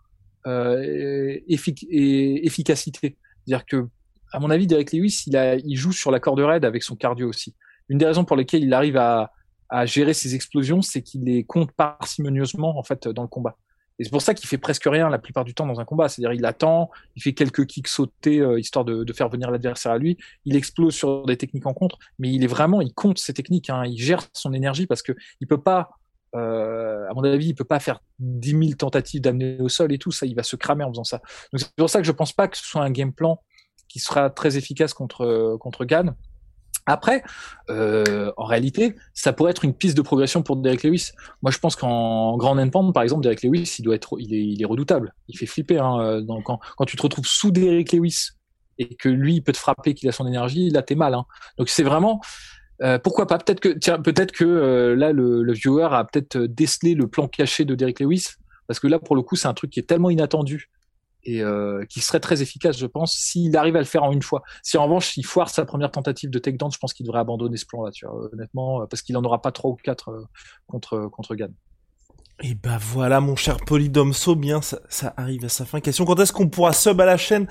euh, et efficacité. C'est-à-dire que, à mon avis, Derek Lewis, il, a, il joue sur la corde raide avec son cardio aussi. Une des raisons pour lesquelles il arrive à, à gérer ses explosions, c'est qu'il les compte parcimonieusement en fait dans le combat. Et c'est pour ça qu'il fait presque rien la plupart du temps dans un combat. C'est-à-dire, il attend, il fait quelques kicks sautés euh, histoire de, faire venir l'adversaire à lui. Il explose sur des techniques en contre, mais il est vraiment, il compte ses techniques. Hein. Il gère son énergie parce que il peut pas, euh, à mon avis, il peut pas faire 10 000 tentatives d'amener au sol et tout ça. Il va se cramer en faisant ça. Donc c'est pour ça que je pense pas que ce soit un game plan qui sera très efficace contre contre Gann. Après, euh, en réalité, ça pourrait être une piste de progression pour Derek Lewis. Moi, je pense qu'en grand endpoint, par exemple, Derek Lewis, il doit être, il est, redoutable. Il fait flipper. Hein, euh, quand, tu te retrouves sous Derek Lewis et que lui, il peut te frapper, qu'il a son énergie, là, t'es mal. Hein. Donc, c'est vraiment. Euh, pourquoi pas? Peut-être que, là, le, viewer a peut-être décelé le plan caché de Derek Lewis, parce que là, pour le coup, c'est un truc qui est tellement inattendu et euh, qui serait très efficace, je pense, s'il arrive à le faire en une fois. Si en revanche, il foire sa première tentative de takedown, je pense qu'il devrait abandonner ce plan-là, tu vois, honnêtement, euh, parce qu'il en aura pas trois ou quatre euh, contre contre Gann.
Et bah voilà, mon cher Polydomso, bien, ça, ça arrive à sa fin. Question, quand est-ce qu'on pourra sub à la chaîne?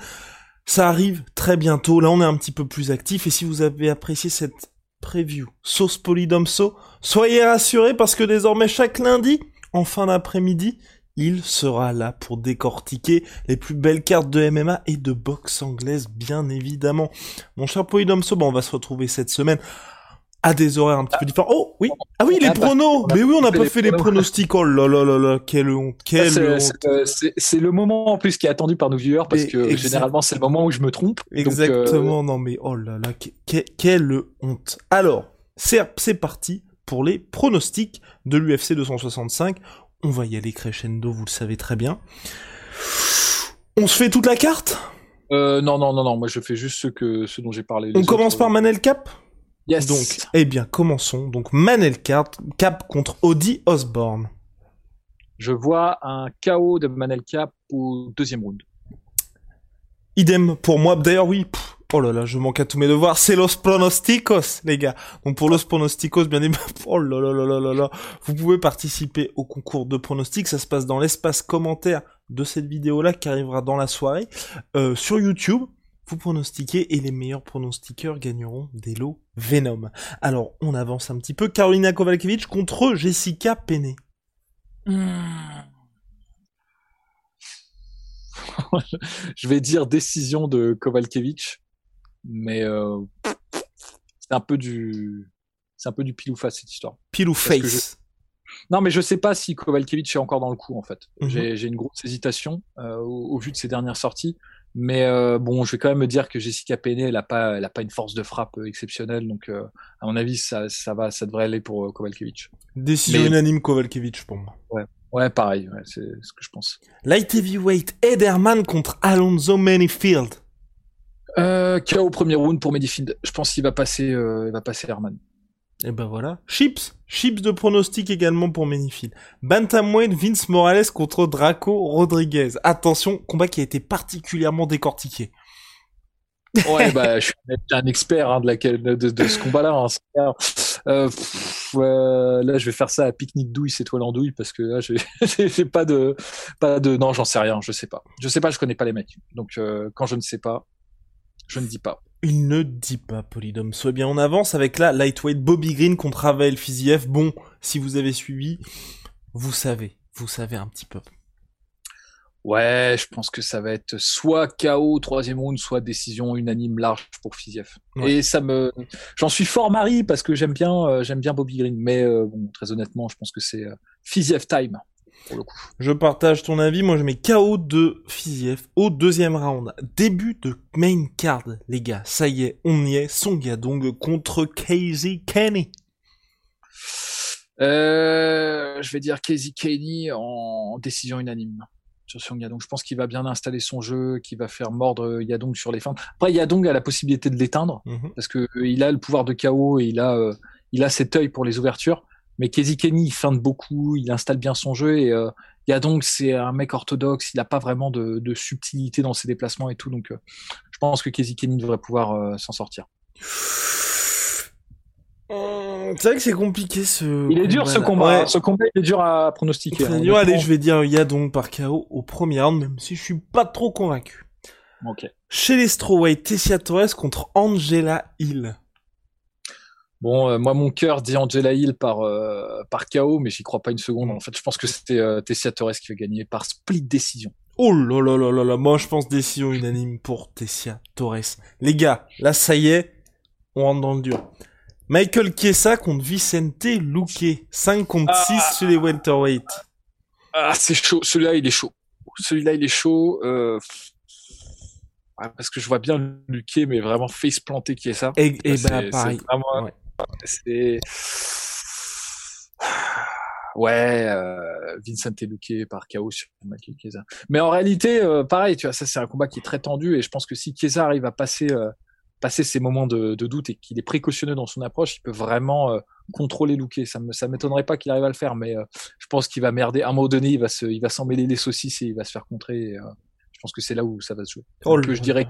Ça arrive très bientôt. Là, on est un petit peu plus actif. Et si vous avez apprécié cette preview sauce Polydomso, soyez rassurés parce que désormais, chaque lundi, en fin d'après-midi, il sera là pour décortiquer les plus belles cartes de MMA et de boxe anglaise, bien évidemment. Mon cher Polydomso, on va se retrouver cette semaine à des horaires un petit peu différents. Oh, oui. Ah oui, les ah, bah, pronos. Mais oui, on n'a pas fait les pronostics. Oh là là là là, quelle honte, quelle honte.
Euh, c'est le moment en plus qui est attendu par nos viewers parce que généralement c'est le moment où je me trompe.
Exactement, non mais oh là là, quelle honte. Alors, c'est parti pour les pronostics de l'UFC 265. On va y aller crescendo, vous le savez très bien. On se fait toute la carte?
Euh, Non, non, non, non. Moi, je fais juste ce que ce dont j'ai parlé.
On commence par euh, Manel Cap?
Yes.
Donc, eh bien, commençons. Donc, Manel Cap, Cap contre Audi Osborne.
Je vois un KO de Manel Cap au deuxième round.
Idem pour moi. D'ailleurs, oui. Oh là là, je manque à tous mes devoirs. C'est los pronosticos, les gars. Donc pour los pronosticos, bien évidemment, oh là là là là là là, vous pouvez participer au concours de pronostics. Ça se passe dans l'espace commentaire de cette vidéo-là qui arrivera dans la soirée euh, sur YouTube. Vous pronostiquez et les meilleurs pronostiqueurs gagneront des lots Venom. Alors, on avance un petit peu. Carolina Kovalkiewicz contre Jessica Penney.
je vais dire décision de Kovalkiewicz, mais euh, c'est un peu du, c'est un peu du pile ou face cette histoire.
Pile ou face.
Non, mais je sais pas si Kovalkiewicz est encore dans le coup en fait. Mhm. J'ai une grosse hésitation euh, au, vu de ses dernières sorties. Mais euh, bon, je vais quand même me dire que Jessica Penney, elle a pas, elle a pas une force de frappe exceptionnelle, donc à mon avis, ça, ça va, ça devrait aller pour Kovalkiewicz.
Décision unanime Kovalkiewicz pour moi.
Ouais. Ouais, pareil, ouais, c'est ce que je pense.
Light heavyweight, Ederman contre Alonso Manifield.
Euh, KO au premier round pour Manifield. Je pense qu'il va passer, euh, il va passer Herman.
Et ben voilà. Chips, chips de pronostic également pour Manifield. Bantamweight, Vince Morales contre Draco Rodriguez. Attention, combat qui a été particulièrement décortiqué.
Ouais, bah, je suis un expert hein, de, laquelle, de, de, ce combat-là. Hein. Euh, là, je vais faire ça à pique-nique douille, c'est toi l'andouille, parce que là, j'ai pas de, pas de, non, j'en sais rien, je sais pas. Je sais pas, je connais pas les mecs. Donc, euh, quand je ne sais pas, je ne dis pas.
Il ne dit pas, Polydome. Soit bien, on avance avec la lightweight Bobby Green contre Ravel Fiziev. Bon, si vous avez suivi, vous savez, vous savez un petit peu.
Ouais, je pense que ça va être soit KO troisième round, soit décision unanime large pour Fiziev. Et ça me, j'en suis fort mari parce que j'aime bien, euh, j'aime bien Bobby Green. Mais euh, bon, très honnêtement, je pense que c'est euh, Fiziev time pour le coup.
Je partage ton avis. Moi, je mets KO de Fiziev au deuxième round. Début de main card, les gars. Ça y est, on y est. Son Dong contre Casey Kenny.
je vais dire Casey Kenny en décision unanime sur Yadong. Je pense qu'il va bien installer son jeu, qu'il va faire mordre Yadong sur les fins. Après, Yadong a la possibilité de l'éteindre mhm. parce que euh, il a le pouvoir de chaos et il a, euh, il a cet œil pour les ouvertures. Mais Kenny, il feinte beaucoup, il installe bien son jeu et euh, Yadong, c'est un mec orthodoxe, il n'a pas vraiment de, de, subtilité dans ses déplacements et tout. Donc, je pense que Kenny devrait pouvoir s'en sortir.
C'est vrai que c'est compliqué ce.
Il est dur ce combat. Ce combat il est dur à pronostiquer.
Hein, dur. Allez, je vais dire Yadong par KO au premier round, même si je suis pas trop convaincu.
Ok.
Chez les Strawweight, Tessia Torres contre Angela Hill.
Bon, euh, moi mon cœur dit Angela Hill par euh, par KO, mais j'y crois pas une seconde. En fait, je pense que c'était euh, Tessia Torres qui va gagner par split décision.
Oh là là là là là, moi je pense décision unanime pour Tessia Torres. Les gars, là ça y est, on rentre dans le dur. Michael Chiesa contre Vicente Luque. 5 contre 6 ah. sur les welterweight.
Ah, c'est chaud. Celui-là, il est chaud. Celui-là, il est chaud. Euh... parce que je vois bien Luque, mais vraiment face planté Chiesa.
Et, et ben, pareil. Vraiment...
C'est... Ouais, euh, Vincent Luque par KO sur Michael Chiesa. Mais en réalité, euh, pareil, tu vois, ça c'est un combat qui est très tendu et je pense que si Chiesa arrive à passer euh, passer ces moments de, doute et qu'il est précautionneux dans son approche, il peut vraiment euh, contrôler Luque. Ça ça m'étonnerait pas qu'il arrive à le faire, mais euh, je pense qu'il va merder. À un moment donné, il va se, il va s'en mêler les saucisses et il va se faire contrer. Euh, je pense que c'est là où ça va se jouer. Oh, je dirais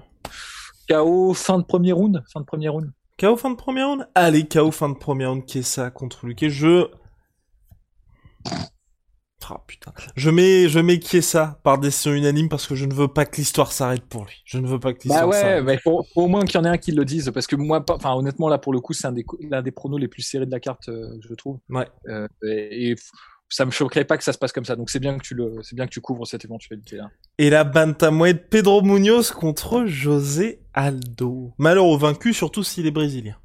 KO fin de premier round, fin de premier round.
KO fin de premier round? Allez, KO fin de premier round, qui est ça contre Luque. Je ah putain. Je mets, je mets qui est ça par décision unanime parce que je ne veux pas que l'histoire s'arrête pour lui. Je ne veux pas que l'histoire
bah ouais,
s'arrête.
mais faut, au moins qu'il y en ait un qui le dise parce que moi, enfin honnêtement là pour le coup c'est un des, l'un des pronos les plus serrés de la carte, euh, je trouve.
Ouais.
Euh, et, ça me choquerait pas que ça se passe comme ça. Donc c'est bien que tu le, c'est bien que tu couvres cette éventualité là.
Et la bantamweight Pedro Munoz contre José Aldo. Malheureux vaincu surtout s'il est brésilien.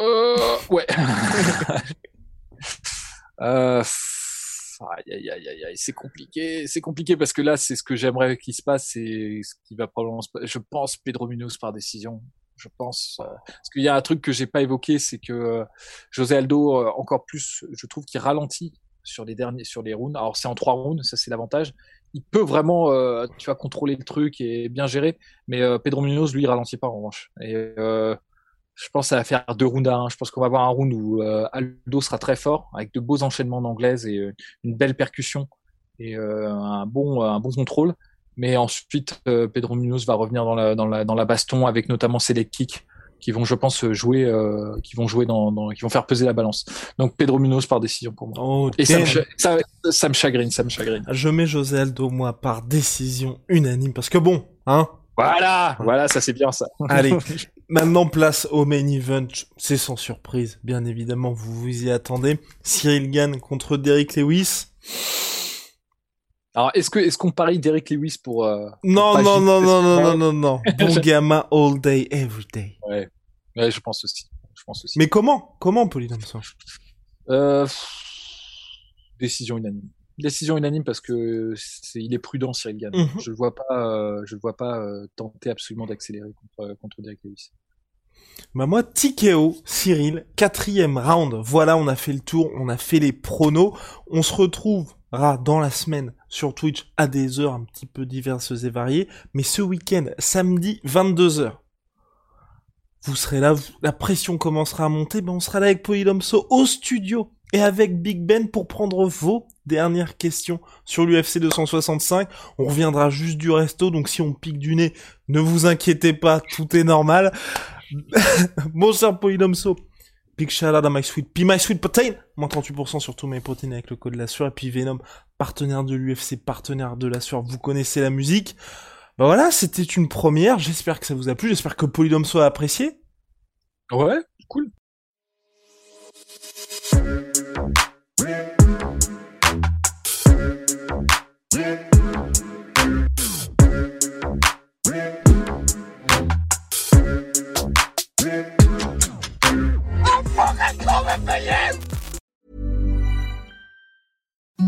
Euh, ouais. euh, c'est compliqué, c'est compliqué parce que là, c'est ce que j'aimerais qu'il se passe, c'est ce qui va probablement, je pense, Pedro Munoz par décision. Je pense, euh, parce qu'il y a un truc que j'ai pas évoqué, c'est que euh, José Aldo, euh, encore plus, je trouve qu'il ralentit sur les derniers, sur les rounds. Alors c'est en trois rounds, ça c'est l'avantage. Il peut vraiment, tu vois, contrôler le truc et bien gérer, mais Pedro Munoz, lui, il ralentit pas en revanche. Je pense que ça va faire deux rounds à un. Je pense qu'on va avoir un round où euh, Aldo sera très fort, avec de beaux enchaînements d'anglaise et euh, une belle percussion et euh, un bon un bon contrôle. Mais ensuite, Pedro Munoz va revenir dans la, dans la, dans la baston avec notamment ses leg kicks. qui vont, je pense, jouer, euh, qui vont jouer dans, dans, qui vont faire peser la balance. Donc Pedro Munoz par décision pour moi.
Oh,
Et ça me, ça, ça me chagrine, ça me chagrine.
Je mets José Aldo, moi, par décision unanime, parce que bon, hein,
Voilà, voilà, ça c'est bien ça.
Allez, maintenant place au main event. C'est sans surprise, bien évidemment, vous vous y attendez. Cyril Gann contre Derrick Lewis.
Alors, est-ce que, est-ce qu'on parie Derek Lewis pour euh,
Non, non, non, non, non, non, non, non. Bon gamma all day, every day.
Ouais, ouais, je pense aussi. Je pense aussi.
Mais comment Comment, Polydomso
Euh, décision unanime. Décision unanime parce que c'est, il est prudent, Cyril Gann.
Mhm.
Je le vois pas, euh, je vois pas euh, tenter absolument d'accélérer contre, contre Derek Lewis.
Bah moi, TKO, Cyril, quatrième round. Voilà, on a fait le tour, on a fait les pronos. On se retrouvera dans la semaine sur Twitch à des heures un petit peu diverses et variées. Mais ce week-end, samedi, 22h, vous serez là, la pression commencera à monter, ben on sera là avec Polydomso au studio et avec Big Ben pour prendre vos dernières questions sur l'UFC 265. On reviendra juste du resto, donc si on pique du nez, ne vous inquiétez pas, tout est normal. Mon Polydomso, big shout out à My Sweet Pea, My Sweet Protein, moins 38% sur tous mes protéines avec le code la sueur, et puis Venom, partenaire de l'UFC, partenaire de la sueur, vous connaissez la musique. Bah voilà, c'était une première, j'espère que ça vous a plu, j'espère que Polydomso a apprécié.
Ouais, cool.